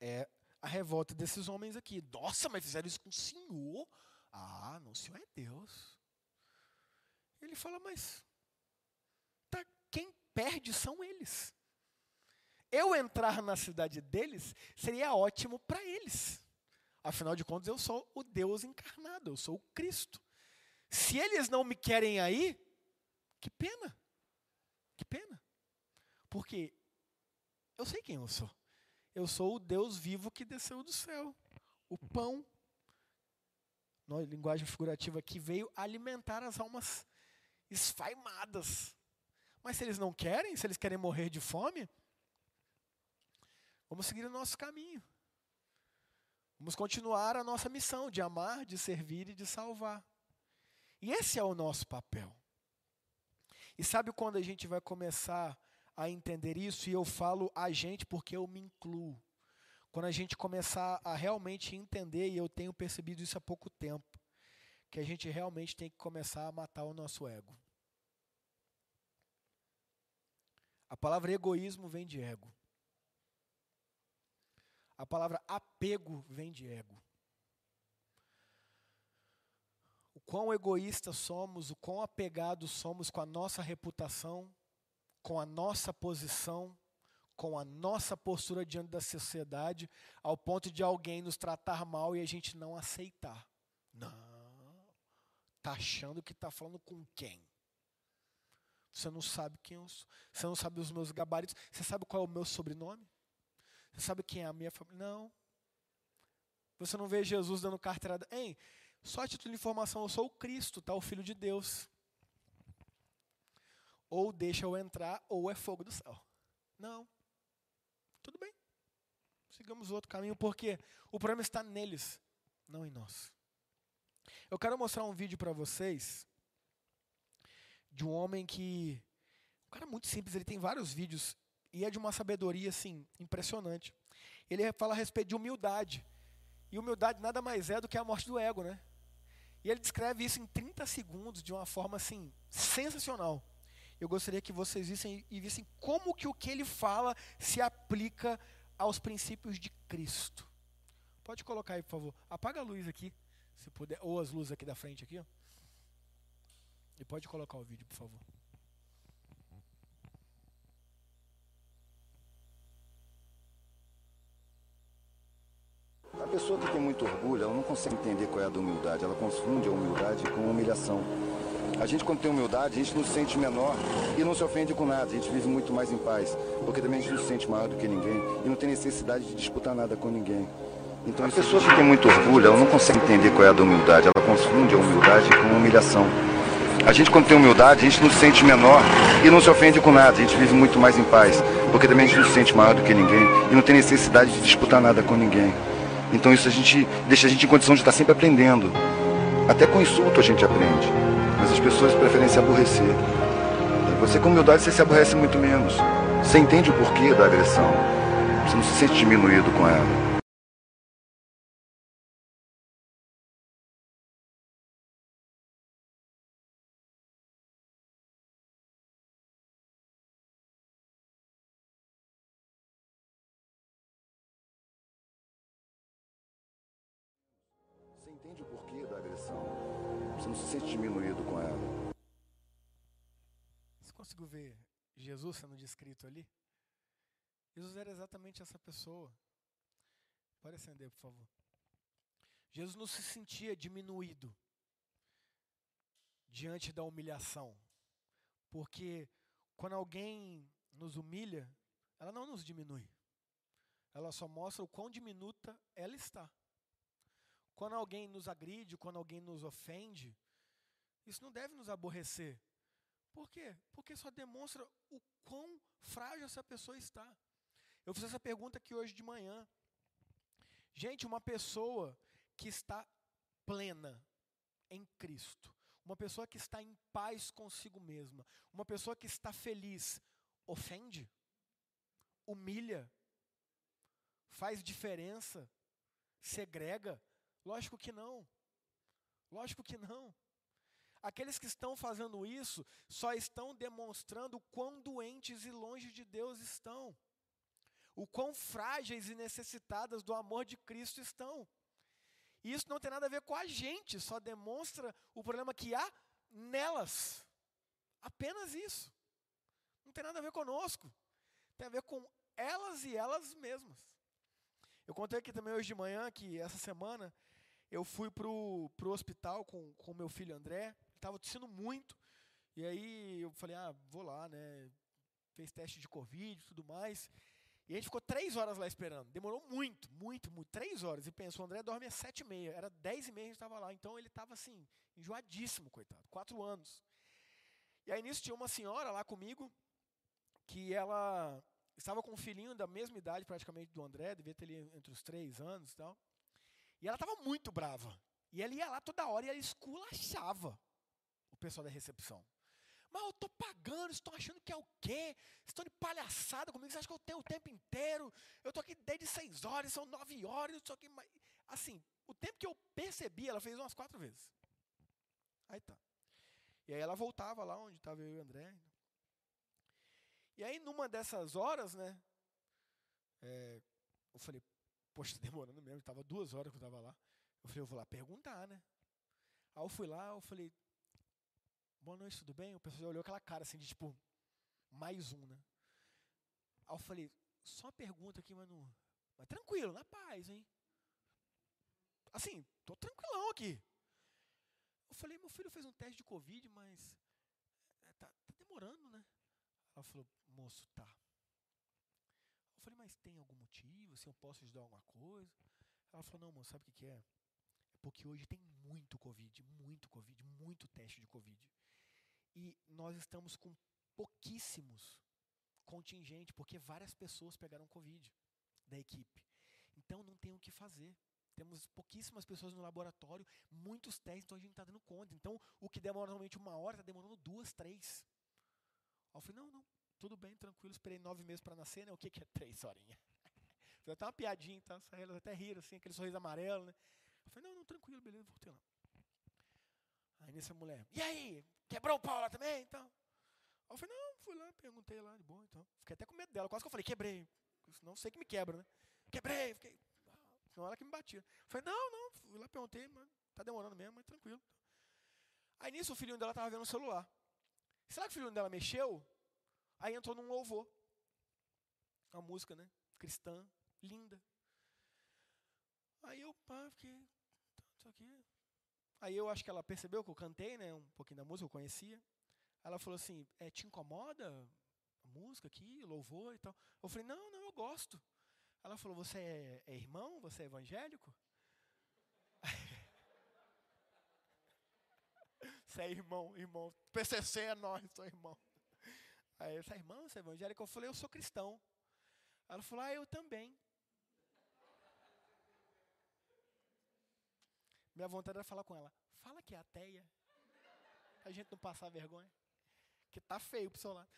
É a revolta desses homens aqui. Nossa, mas fizeram isso com o Senhor? Ah, não, o Senhor é Deus. Ele fala, mas tá, quem perde são eles. Eu entrar na cidade deles seria ótimo para eles. Afinal de contas, eu sou o Deus encarnado, eu sou o Cristo. Se eles não me querem aí, que pena. Que pena. Porque eu sei quem eu sou. Eu sou o Deus vivo que desceu do céu. O pão, na linguagem figurativa, que veio alimentar as almas esfaimadas. Mas se eles não querem, se eles querem morrer de fome, vamos seguir o nosso caminho. Vamos continuar a nossa missão de amar, de servir e de salvar. E esse é o nosso papel. E sabe quando a gente vai começar a entender isso, e eu falo a gente porque eu me incluo. Quando a gente começar a realmente entender, e eu tenho percebido isso há pouco tempo, que a gente realmente tem que começar a matar o nosso ego. A palavra egoísmo vem de ego. A palavra apego vem de ego. O quão egoístas somos, o quão apegados somos com a nossa reputação, com a nossa posição, com a nossa postura diante da sociedade, ao ponto de alguém nos tratar mal e a gente não aceitar. Não. Tá achando que está falando com quem? Você não sabe quem eu sou. Você não sabe os meus gabaritos. Você sabe qual é o meu sobrenome? Você sabe quem é a minha família? Não. Você não vê Jesus dando carteirada. Hein? Só a título de informação, eu sou o Cristo, tá? O Filho de Deus. Ou deixa eu entrar, ou é fogo do céu. Não. Tudo bem. Sigamos outro caminho, porque o problema está neles, não em nós. Eu quero mostrar um vídeo para vocês de um homem que. Um cara muito simples, ele tem vários vídeos e é de uma sabedoria assim impressionante. Ele fala a respeito de humildade. E humildade nada mais é do que a morte do ego, né? E ele descreve isso em 30 segundos de uma forma assim sensacional. Eu gostaria que vocês vissem e vissem como que o que ele fala se aplica aos princípios de Cristo. Pode colocar aí, por favor. Apaga a luz aqui, se puder, ou as luzes aqui da frente aqui, ó. E pode colocar o vídeo, por favor. A pessoa que tem muito orgulho, ela não consegue entender qual é a da humildade. Ela confunde a humildade com humilhação. A gente, quando tem humildade, a gente não se sente menor e não se ofende com nada. A gente vive muito mais em paz. Porque também a gente não se sente maior do que ninguém e não tem necessidade de disputar nada com ninguém. Então, a pessoa que tem muito orgulho, ela não consegue entender qual é a da humildade. Ela confunde a humildade com humilhação. A gente, quando tem humildade, a gente não se sente menor e não se ofende com nada. A gente vive muito mais em paz. Porque também a gente não se sente maior do que ninguém e não tem necessidade de disputar nada com ninguém. Então isso a gente deixa a gente em condição de estar sempre aprendendo. Até com insulto a gente aprende. Mas as pessoas preferem se aborrecer. Você com humildade você se aborrece muito menos. Você entende o porquê da agressão. Você não se sente diminuído com ela. Jesus sendo descrito ali? Jesus era exatamente essa pessoa. Pode acender, por favor. Jesus não se sentia diminuído diante da humilhação. Porque quando alguém nos humilha, ela não nos diminui. Ela só mostra o quão diminuta ela está. Quando alguém nos agride, quando alguém nos ofende, isso não deve nos aborrecer. Por quê? Porque só demonstra o quão frágil essa pessoa está. Eu fiz essa pergunta aqui hoje de manhã. Gente, uma pessoa que está plena em Cristo, uma pessoa que está em paz consigo mesma, uma pessoa que está feliz, ofende? Humilha? Faz diferença? Segrega? Lógico que não. Lógico que não. Aqueles que estão fazendo isso só estão demonstrando o quão doentes e longe de Deus estão. O quão frágeis e necessitadas do amor de Cristo estão. E isso não tem nada a ver com a gente, só demonstra o problema que há nelas. Apenas isso. Não tem nada a ver conosco. Tem a ver com elas e elas mesmas. Eu contei aqui também hoje de manhã que essa semana eu fui pro, pro hospital com o meu filho André, estava tossindo muito, e aí eu falei, ah, vou lá, né? Fez teste de Covid e tudo mais. E a gente ficou três horas lá esperando. Demorou muito, muito, muito. Três horas. E pensou, o André dorme às sete e meia. Era dez e meia a gente estava lá. Então ele estava assim, enjoadíssimo, coitado. Quatro anos. E aí nisso tinha uma senhora lá comigo, que ela estava com um filhinho da mesma idade praticamente do André, devia ter ali entre os três anos e tal. E ela estava muito brava. E ela ia lá toda hora e ela esculachava pessoal da recepção. Mas eu estou pagando, estão achando que é o quê? Estão de palhaçada comigo, você acha que eu tenho o tempo inteiro? Eu estou aqui desde seis horas, são nove horas, o que. Mas, assim, o tempo que eu percebi, ela fez umas quatro vezes. Aí tá. E aí ela voltava lá onde estava eu e o André. E aí, numa dessas horas, né? É, eu falei, poxa, tá demorando mesmo, estava duas horas que eu estava lá. Eu falei, eu vou lá perguntar, né? Aí eu fui lá, eu falei, boa noite, tudo bem? O pessoal já olhou aquela cara assim de tipo, mais um, né? Aí eu falei, só uma pergunta aqui, mano. Mas tranquilo, na paz, hein? Assim, tô tranquilão aqui. Eu falei, meu filho fez um teste de Covid, mas é, tá, tá demorando, né? Ela falou, moço, tá. Eu falei, mas tem algum motivo? Se eu posso ajudar alguma coisa? Ela falou, não, moço, sabe o que, que é? É porque hoje tem muito Covid, muito Covid, muito teste de Covid. E nós estamos com pouquíssimos contingente, porque várias pessoas pegaram Covid da equipe. Então não tem o que fazer. Temos pouquíssimas pessoas no laboratório, muitos testes, então a gente está dando conta. Então, o que demora normalmente uma hora, está demorando duas, três. Aí eu falei, não, não, tudo bem, tranquilo, esperei nove meses para nascer, né? O que, que é três horinhas? Foi até uma piadinha, tá? Elas até riram, assim, aquele sorriso amarelo, né? Eu falei, não, não, tranquilo, beleza, voltei lá. Aí nessa mulher, e aí, quebrou o pau lá também, então? Eu falei, não, fui lá, perguntei lá, de boa, então. Fiquei até com medo dela, quase que eu falei, quebrei. Senão sei que me quebra, né? Quebrei, fiquei Senão ela que me batia. Falei, não, não, fui lá, perguntei, mas tá demorando mesmo, mas tranquilo. Aí nisso o filhinho dela estava vendo o celular. Será que o filhinho dela mexeu? Aí entrou num louvor. Uma música, né? Cristã, linda. Aí eu, pá, fiquei. Tá, isso aqui. Aí eu acho que ela percebeu que eu cantei, né? Um pouquinho da música, eu conhecia. Ela falou assim: é, te incomoda a música aqui, louvor e tal? Eu falei: não, não, eu gosto. Ela falou: Você é, é irmão? Você é evangélico? Você é irmão, irmão. PCC é nós, sou irmão. Aí eu falei: Irmão, você é evangélico? Eu falei: Eu sou cristão. Ela falou: Ah, eu também. Minha vontade era falar com ela: Fala que é ateia. Pra gente não passar vergonha. Que tá feio pro seu lado.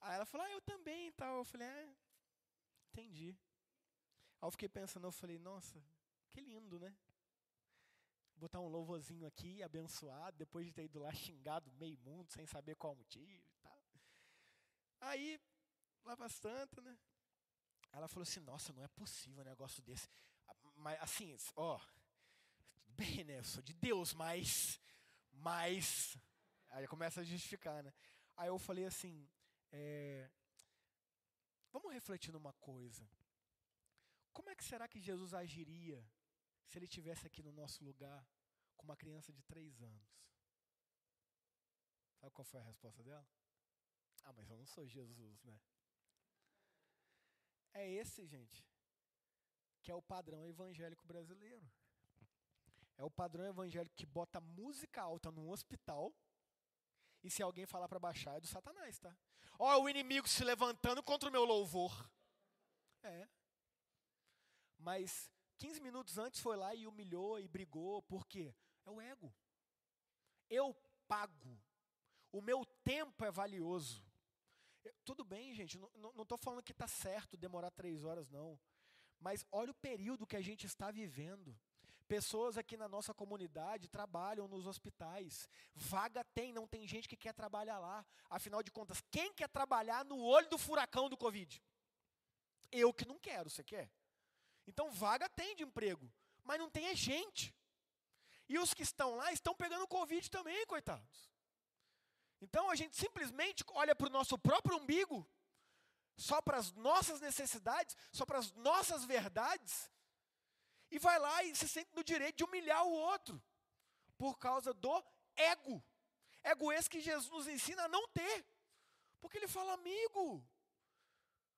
Aí ela falou: Ah, eu também e tal. Eu falei: É, entendi. Aí eu fiquei pensando, eu falei, nossa, que lindo, né? Botar um louvorzinho aqui, abençoado, depois de ter ido lá xingado meio mundo, sem saber qual motivo e tal. Aí, lá bastante, né? Ela falou assim, nossa, não é possível um negócio desse. Mas, assim, ó, bem, né? Eu sou de Deus, mas, mas... Aí começa a justificar, né? Aí eu falei assim, é, vamos refletir numa coisa. Como é que será que Jesus agiria se ele estivesse aqui no nosso lugar com uma criança de três anos? Sabe qual foi a resposta dela? Ah, mas eu não sou Jesus, né? É esse, gente, que é o padrão evangélico brasileiro. É o padrão evangélico que bota música alta num hospital e se alguém falar para baixar é do Satanás, tá? Ó, o inimigo se levantando contra o meu louvor. É. Mas 15 minutos antes foi lá e humilhou e brigou. Por quê? É o ego. Eu pago. O meu tempo é valioso. Tudo bem, gente, não estou falando que está certo demorar três horas, não. Mas olha o período que a gente está vivendo. Pessoas aqui na nossa comunidade trabalham nos hospitais. Vaga tem, não tem gente que quer trabalhar lá. Afinal de contas, quem quer trabalhar no olho do furacão do Covid? Eu que não quero, você quer? Então, vaga tem de emprego, mas não tem é gente. E os que estão lá estão pegando Covid também, coitados. Então, a gente simplesmente olha para o nosso próprio umbigo, só para as nossas necessidades, só para as nossas verdades, e vai lá e se sente no direito de humilhar o outro, por causa do ego. Ego esse que Jesus nos ensina a não ter. Porque ele fala, amigo,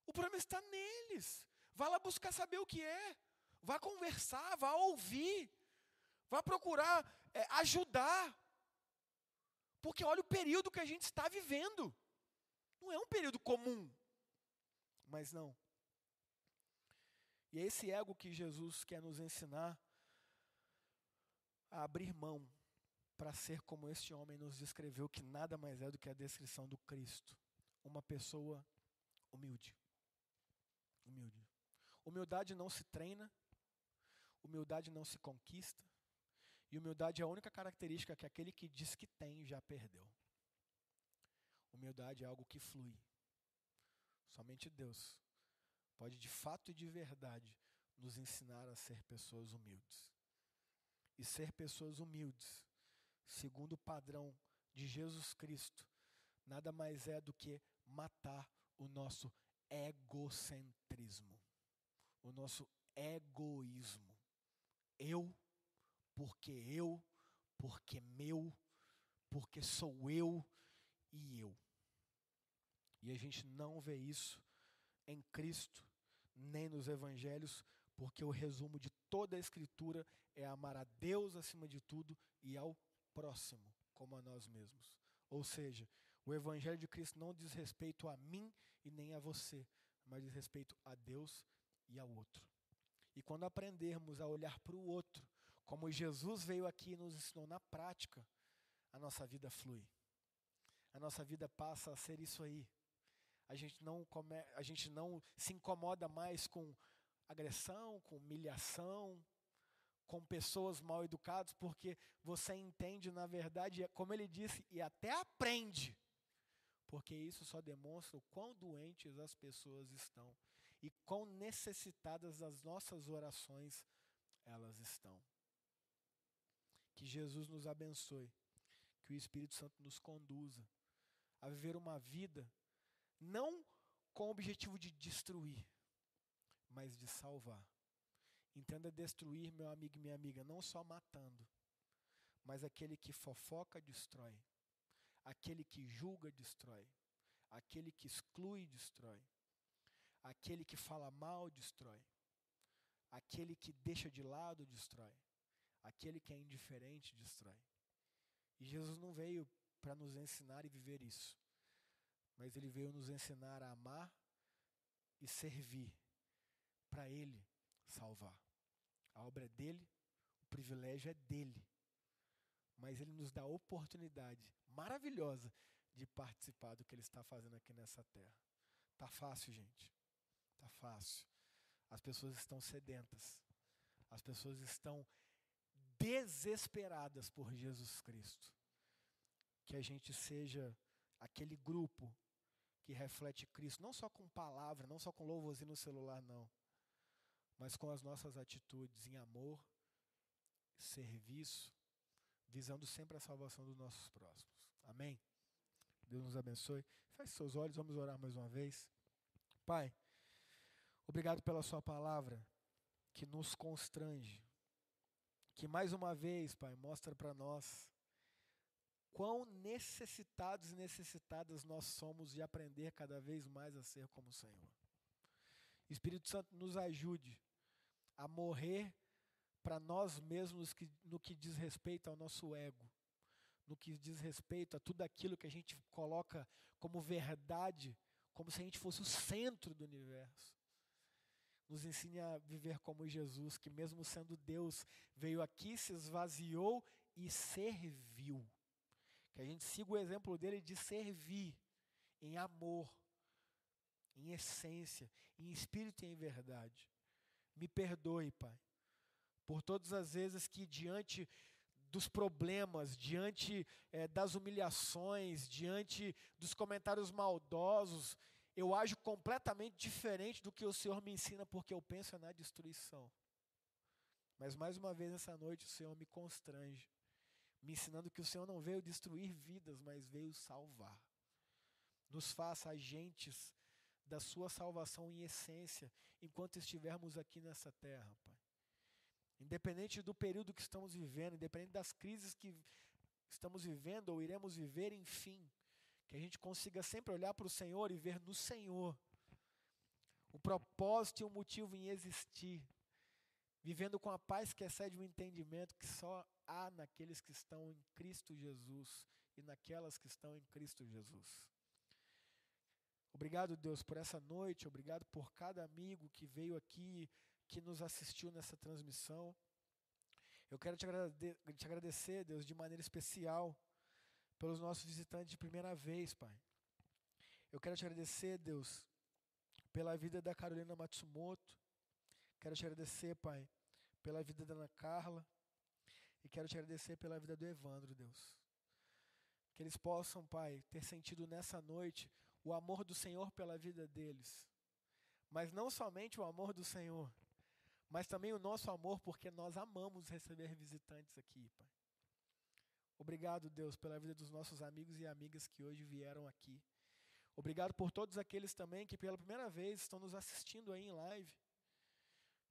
o problema está neles. Vá lá buscar saber o que é. Vá conversar, vá ouvir. Vá procurar é, ajudar. Porque olha o período que a gente está vivendo. Não é um período comum. Mas não. E é esse ego que Jesus quer nos ensinar a abrir mão para ser como este homem nos descreveu, que nada mais é do que a descrição do Cristo. Uma pessoa humilde. Humilde. Humildade não se treina, humildade não se conquista, e humildade é a única característica que aquele que diz que tem já perdeu. Humildade é algo que flui. Somente Deus pode, de fato e de verdade, nos ensinar a ser pessoas humildes. E ser pessoas humildes, segundo o padrão de Jesus Cristo, nada mais é do que matar o nosso egocentrismo, o nosso egoísmo. Eu, porque eu, porque meu, porque sou eu e eu. E a gente não vê isso em Cristo, nem nos evangelhos, porque o resumo de toda a Escritura é amar a Deus acima de tudo e ao próximo como a nós mesmos. Ou seja, o Evangelho de Cristo não diz respeito a mim e nem a você, mas diz respeito a Deus e ao outro. E quando aprendermos a olhar para o outro, como Jesus veio aqui e nos ensinou na prática, a nossa vida flui. A nossa vida passa a ser isso aí. A gente não, come, a gente não se incomoda mais com agressão, com humilhação, com pessoas mal educadas, porque você entende, na verdade, como ele disse, e até aprende porque isso só demonstra o quão doentes as pessoas estão e quão necessitadas das nossas orações elas estão. Que Jesus nos abençoe, que o Espírito Santo nos conduza a viver uma vida não com o objetivo de destruir, mas de salvar. Entenda destruir, meu amigo e minha amiga, não só matando, mas aquele que fofoca destrói Aquele que julga, destrói. Aquele que exclui, destrói. Aquele que fala mal, destrói. Aquele que deixa de lado, destrói. Aquele que é indiferente, destrói. E Jesus não veio para nos ensinar e viver isso, mas ele veio nos ensinar a amar e servir, para Ele salvar. A obra é dele, o privilégio é dele mas ele nos dá a oportunidade maravilhosa de participar do que ele está fazendo aqui nessa terra. Tá fácil, gente. Tá fácil. As pessoas estão sedentas. As pessoas estão desesperadas por Jesus Cristo. Que a gente seja aquele grupo que reflete Cristo, não só com palavra, não só com louvorzinho no celular, não, mas com as nossas atitudes em amor, serviço visando sempre a salvação dos nossos próximos. Amém? Deus nos abençoe. Feche seus olhos, vamos orar mais uma vez. Pai, obrigado pela Sua palavra que nos constrange, que mais uma vez, Pai, mostra para nós quão necessitados e necessitadas nós somos de aprender cada vez mais a ser como o Senhor. Espírito Santo, nos ajude a morrer para nós mesmos no que diz respeito ao nosso ego, no que diz respeito a tudo aquilo que a gente coloca como verdade, como se a gente fosse o centro do universo. Nos ensine a viver como Jesus, que mesmo sendo Deus, veio aqui, se esvaziou e serviu. Que a gente siga o exemplo dele de servir em amor, em essência, em espírito e em verdade. Me perdoe, Pai por todas as vezes que, diante dos problemas, diante é, das humilhações, diante dos comentários maldosos, eu ajo completamente diferente do que o Senhor me ensina, porque eu penso na destruição. Mas mais uma vez essa noite o Senhor me constrange, me ensinando que o Senhor não veio destruir vidas, mas veio salvar. Nos faça agentes da sua salvação em essência, enquanto estivermos aqui nessa terra, Pai. Independente do período que estamos vivendo, independente das crises que estamos vivendo ou iremos viver, enfim, que a gente consiga sempre olhar para o Senhor e ver no Senhor o propósito e o motivo em existir, vivendo com a paz que excede o entendimento que só há naqueles que estão em Cristo Jesus e naquelas que estão em Cristo Jesus. Obrigado, Deus, por essa noite, obrigado por cada amigo que veio aqui que nos assistiu nessa transmissão. Eu quero te te agradecer, Deus, de maneira especial pelos nossos visitantes de primeira vez, Pai. Eu quero te agradecer, Deus, pela vida da Carolina Matsumoto. Quero te agradecer, Pai, pela vida da Ana Carla. E quero te agradecer pela vida do Evandro, Deus. Que eles possam, Pai, ter sentido nessa noite o amor do Senhor pela vida deles. Mas não somente o amor do Senhor, mas também o nosso amor, porque nós amamos receber visitantes aqui, Pai. Obrigado, Deus, pela vida dos nossos amigos e amigas que hoje vieram aqui. Obrigado por todos aqueles também que pela primeira vez estão nos assistindo aí em live.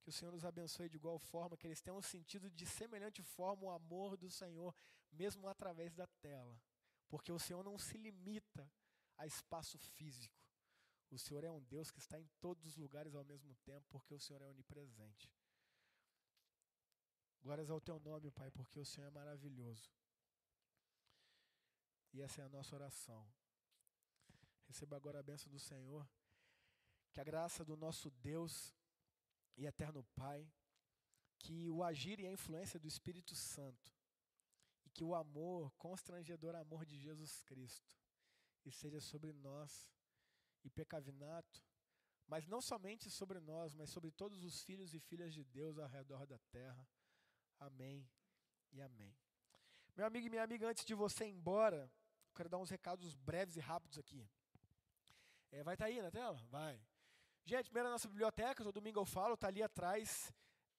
Que o Senhor nos abençoe de igual forma, que eles tenham sentido de semelhante forma o amor do Senhor, mesmo através da tela. Porque o Senhor não se limita a espaço físico. O Senhor é um Deus que está em todos os lugares ao mesmo tempo, porque o Senhor é onipresente. Glórias ao teu nome, Pai, porque o Senhor é maravilhoso. E essa é a nossa oração. Receba agora a bênção do Senhor. Que a graça do nosso Deus e eterno Pai, que o agir e a influência do Espírito Santo, e que o amor, constrangedor amor de Jesus Cristo, esteja sobre nós e pecavinato, mas não somente sobre nós, mas sobre todos os filhos e filhas de Deus ao redor da terra. Amém e amém. Meu amigo e minha amiga, antes de você ir embora, eu quero dar uns recados breves e rápidos aqui. É, vai estar aí na tela? Vai. Gente, primeiro a nossa biblioteca, todo domingo eu falo, está ali atrás.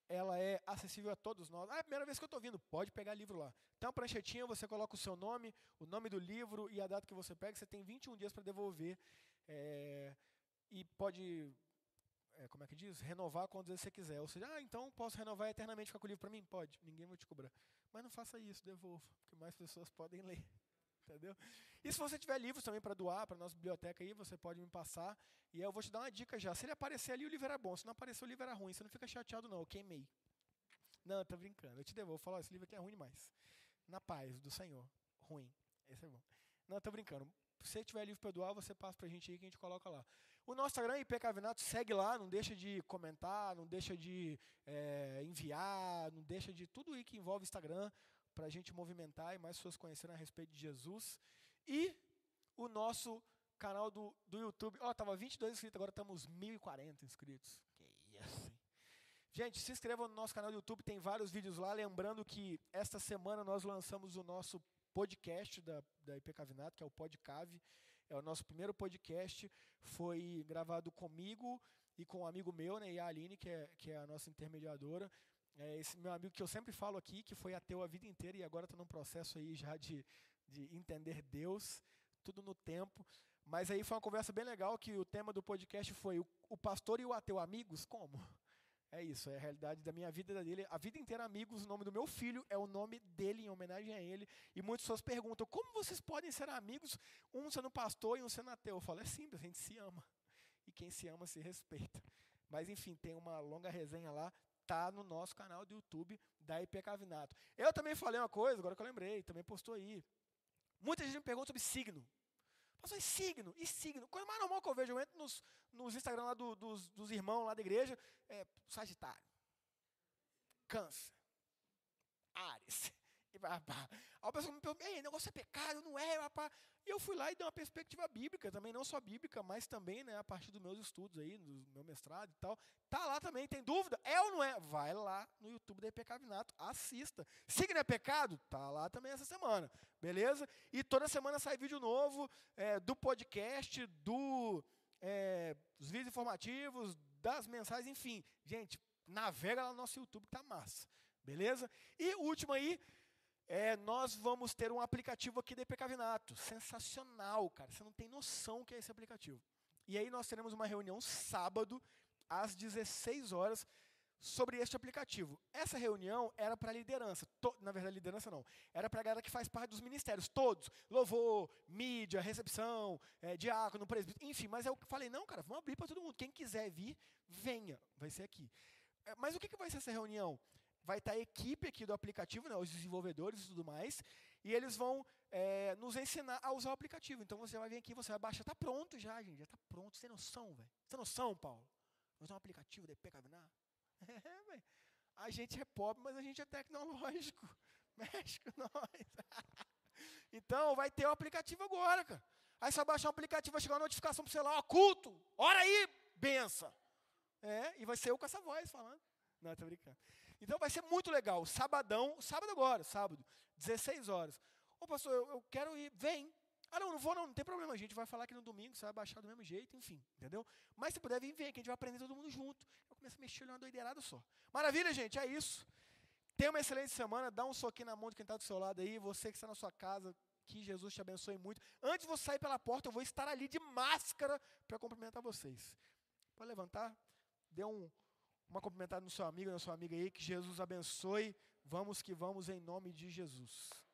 Ela é acessível a todos nós. Ah, é a primeira vez que eu estou vindo, pode pegar livro lá. Tem uma pranchetinha, você coloca o seu nome, o nome do livro e a data que você pega. Você tem 21 dias para devolver. É, e pode, é, como é que diz? Renovar quando você quiser. Ou seja, ah, então posso renovar eternamente ficar com o livro para mim? Pode, ninguém vai te cobrar. Mas não faça isso, devolva, porque mais pessoas podem ler. Entendeu? E se você tiver livros também para doar para nossa biblioteca aí, você pode me passar. E eu vou te dar uma dica já. Se ele aparecer ali, o livro era bom. Se não aparecer, o livro era ruim. Você não fica chateado, não. Eu queimei. Não, tô brincando. Eu te devolvo. Falo, esse livro aqui é ruim demais. Na paz do Senhor. Ruim. Esse é bom. Não, tô brincando. Se você tiver livro para doar, você passa para a gente aí que a gente coloca lá. O nosso Instagram, IP Cavinato, segue lá, não deixa de comentar, não deixa de é, enviar, não deixa de tudo aí que envolve Instagram para a gente movimentar e mais pessoas conhecerem a respeito de Jesus. E o nosso canal do, do YouTube. Ó, oh, tava 22 inscritos, agora estamos 1.040 inscritos. Que isso, hein? Gente, se inscreva no nosso canal do YouTube, tem vários vídeos lá. Lembrando que esta semana nós lançamos o nosso podcast da, da IP Cavinato, que é o Podcave. É o nosso primeiro podcast. Foi gravado comigo e com um amigo meu, né, e a Aline, que é, que é a nossa intermediadora. É esse meu amigo que eu sempre falo aqui, que foi ateu a vida inteira e agora está num processo aí já de, de entender Deus, tudo no tempo. Mas aí foi uma conversa bem legal que o tema do podcast foi o, o pastor e o ateu amigos? Como? É isso, é a realidade da minha vida da dele. A vida inteira amigos, o nome do meu filho é o nome dele, em homenagem a ele. E muitas pessoas perguntam, como vocês podem ser amigos, um sendo pastor e um sendo ateu? Eu falo, é simples, a gente se ama. E quem se ama se respeita. Mas enfim, tem uma longa resenha lá, tá no nosso canal do YouTube da IP Cavinato. Eu também falei uma coisa, agora que eu lembrei, também postou aí. Muita gente me pergunta sobre signo. Pastor, e signo? E signo? Coisa mais normal que eu vejo, eu entro nos, nos Instagram lá do, dos, dos irmãos lá da igreja, é Sagitário, Câncer, Ares. E pá, Aí a pessoa me pergunta, ei, negócio é pecado, não é? Pá. E eu fui lá e dei uma perspectiva bíblica, também não só bíblica, mas também né, a partir dos meus estudos aí, do meu mestrado e tal. Tá lá também, tem dúvida? É ou não é? Vai lá no YouTube da IP Cavinato, assista. Signo é pecado? Tá lá também essa semana, beleza? E toda semana sai vídeo novo é, do podcast, do, é, dos vídeos informativos, das mensagens, enfim. Gente, navega lá no nosso YouTube que tá massa, beleza? E o último aí, é, nós vamos ter um aplicativo aqui da Ipecavinato. Sensacional, cara. Você não tem noção o que é esse aplicativo. E aí nós teremos uma reunião sábado, às 16 horas, sobre este aplicativo. Essa reunião era para a liderança. Na verdade, liderança não. Era para a galera que faz parte dos ministérios, todos. Louvor, mídia, recepção, é, diácono, presbítero, enfim. Mas eu falei, não, cara, vamos abrir para todo mundo. Quem quiser vir, venha. Vai ser aqui. É, mas o que, que vai ser essa reunião? Vai estar a equipe aqui do aplicativo, né, os desenvolvedores e tudo mais, e eles vão é, nos ensinar a usar o aplicativo. Então você vai vir aqui, você vai baixar, está pronto já, gente, já está pronto. Você tem noção, velho? Você tem noção, Paulo? Usar um aplicativo da IP Cavinar? É, velho. A gente é pobre, mas a gente é tecnológico. Mexe com nós. então, vai ter o aplicativo agora, cara. Aí você vai baixar o aplicativo, vai chegar uma notificação você lá, ó, culto, ora aí, benção. É, e vai ser eu com essa voz falando. Não, estou brincando. Então vai ser muito legal. Sabadão, sábado agora, sábado, 16 horas. Ô pastor, eu, eu quero ir, vem. Ah, não, não vou não, não tem problema, a gente vai falar aqui no domingo, você vai baixar do mesmo jeito, enfim, entendeu? Mas se puder vir, vem, que a gente vai aprender todo mundo junto. Eu começo a mexer ali uma doideirada só. Maravilha, gente, é isso. Tenha uma excelente semana, dá um soquinho na mão de quem está do seu lado aí, você que está na sua casa, que Jesus te abençoe muito. Antes de você sair pela porta, eu vou estar ali de máscara para cumprimentar vocês. Pode levantar, dê um, uma cumprimentada no seu amigo, na sua amiga aí, que Jesus abençoe. Vamos que vamos em nome de Jesus.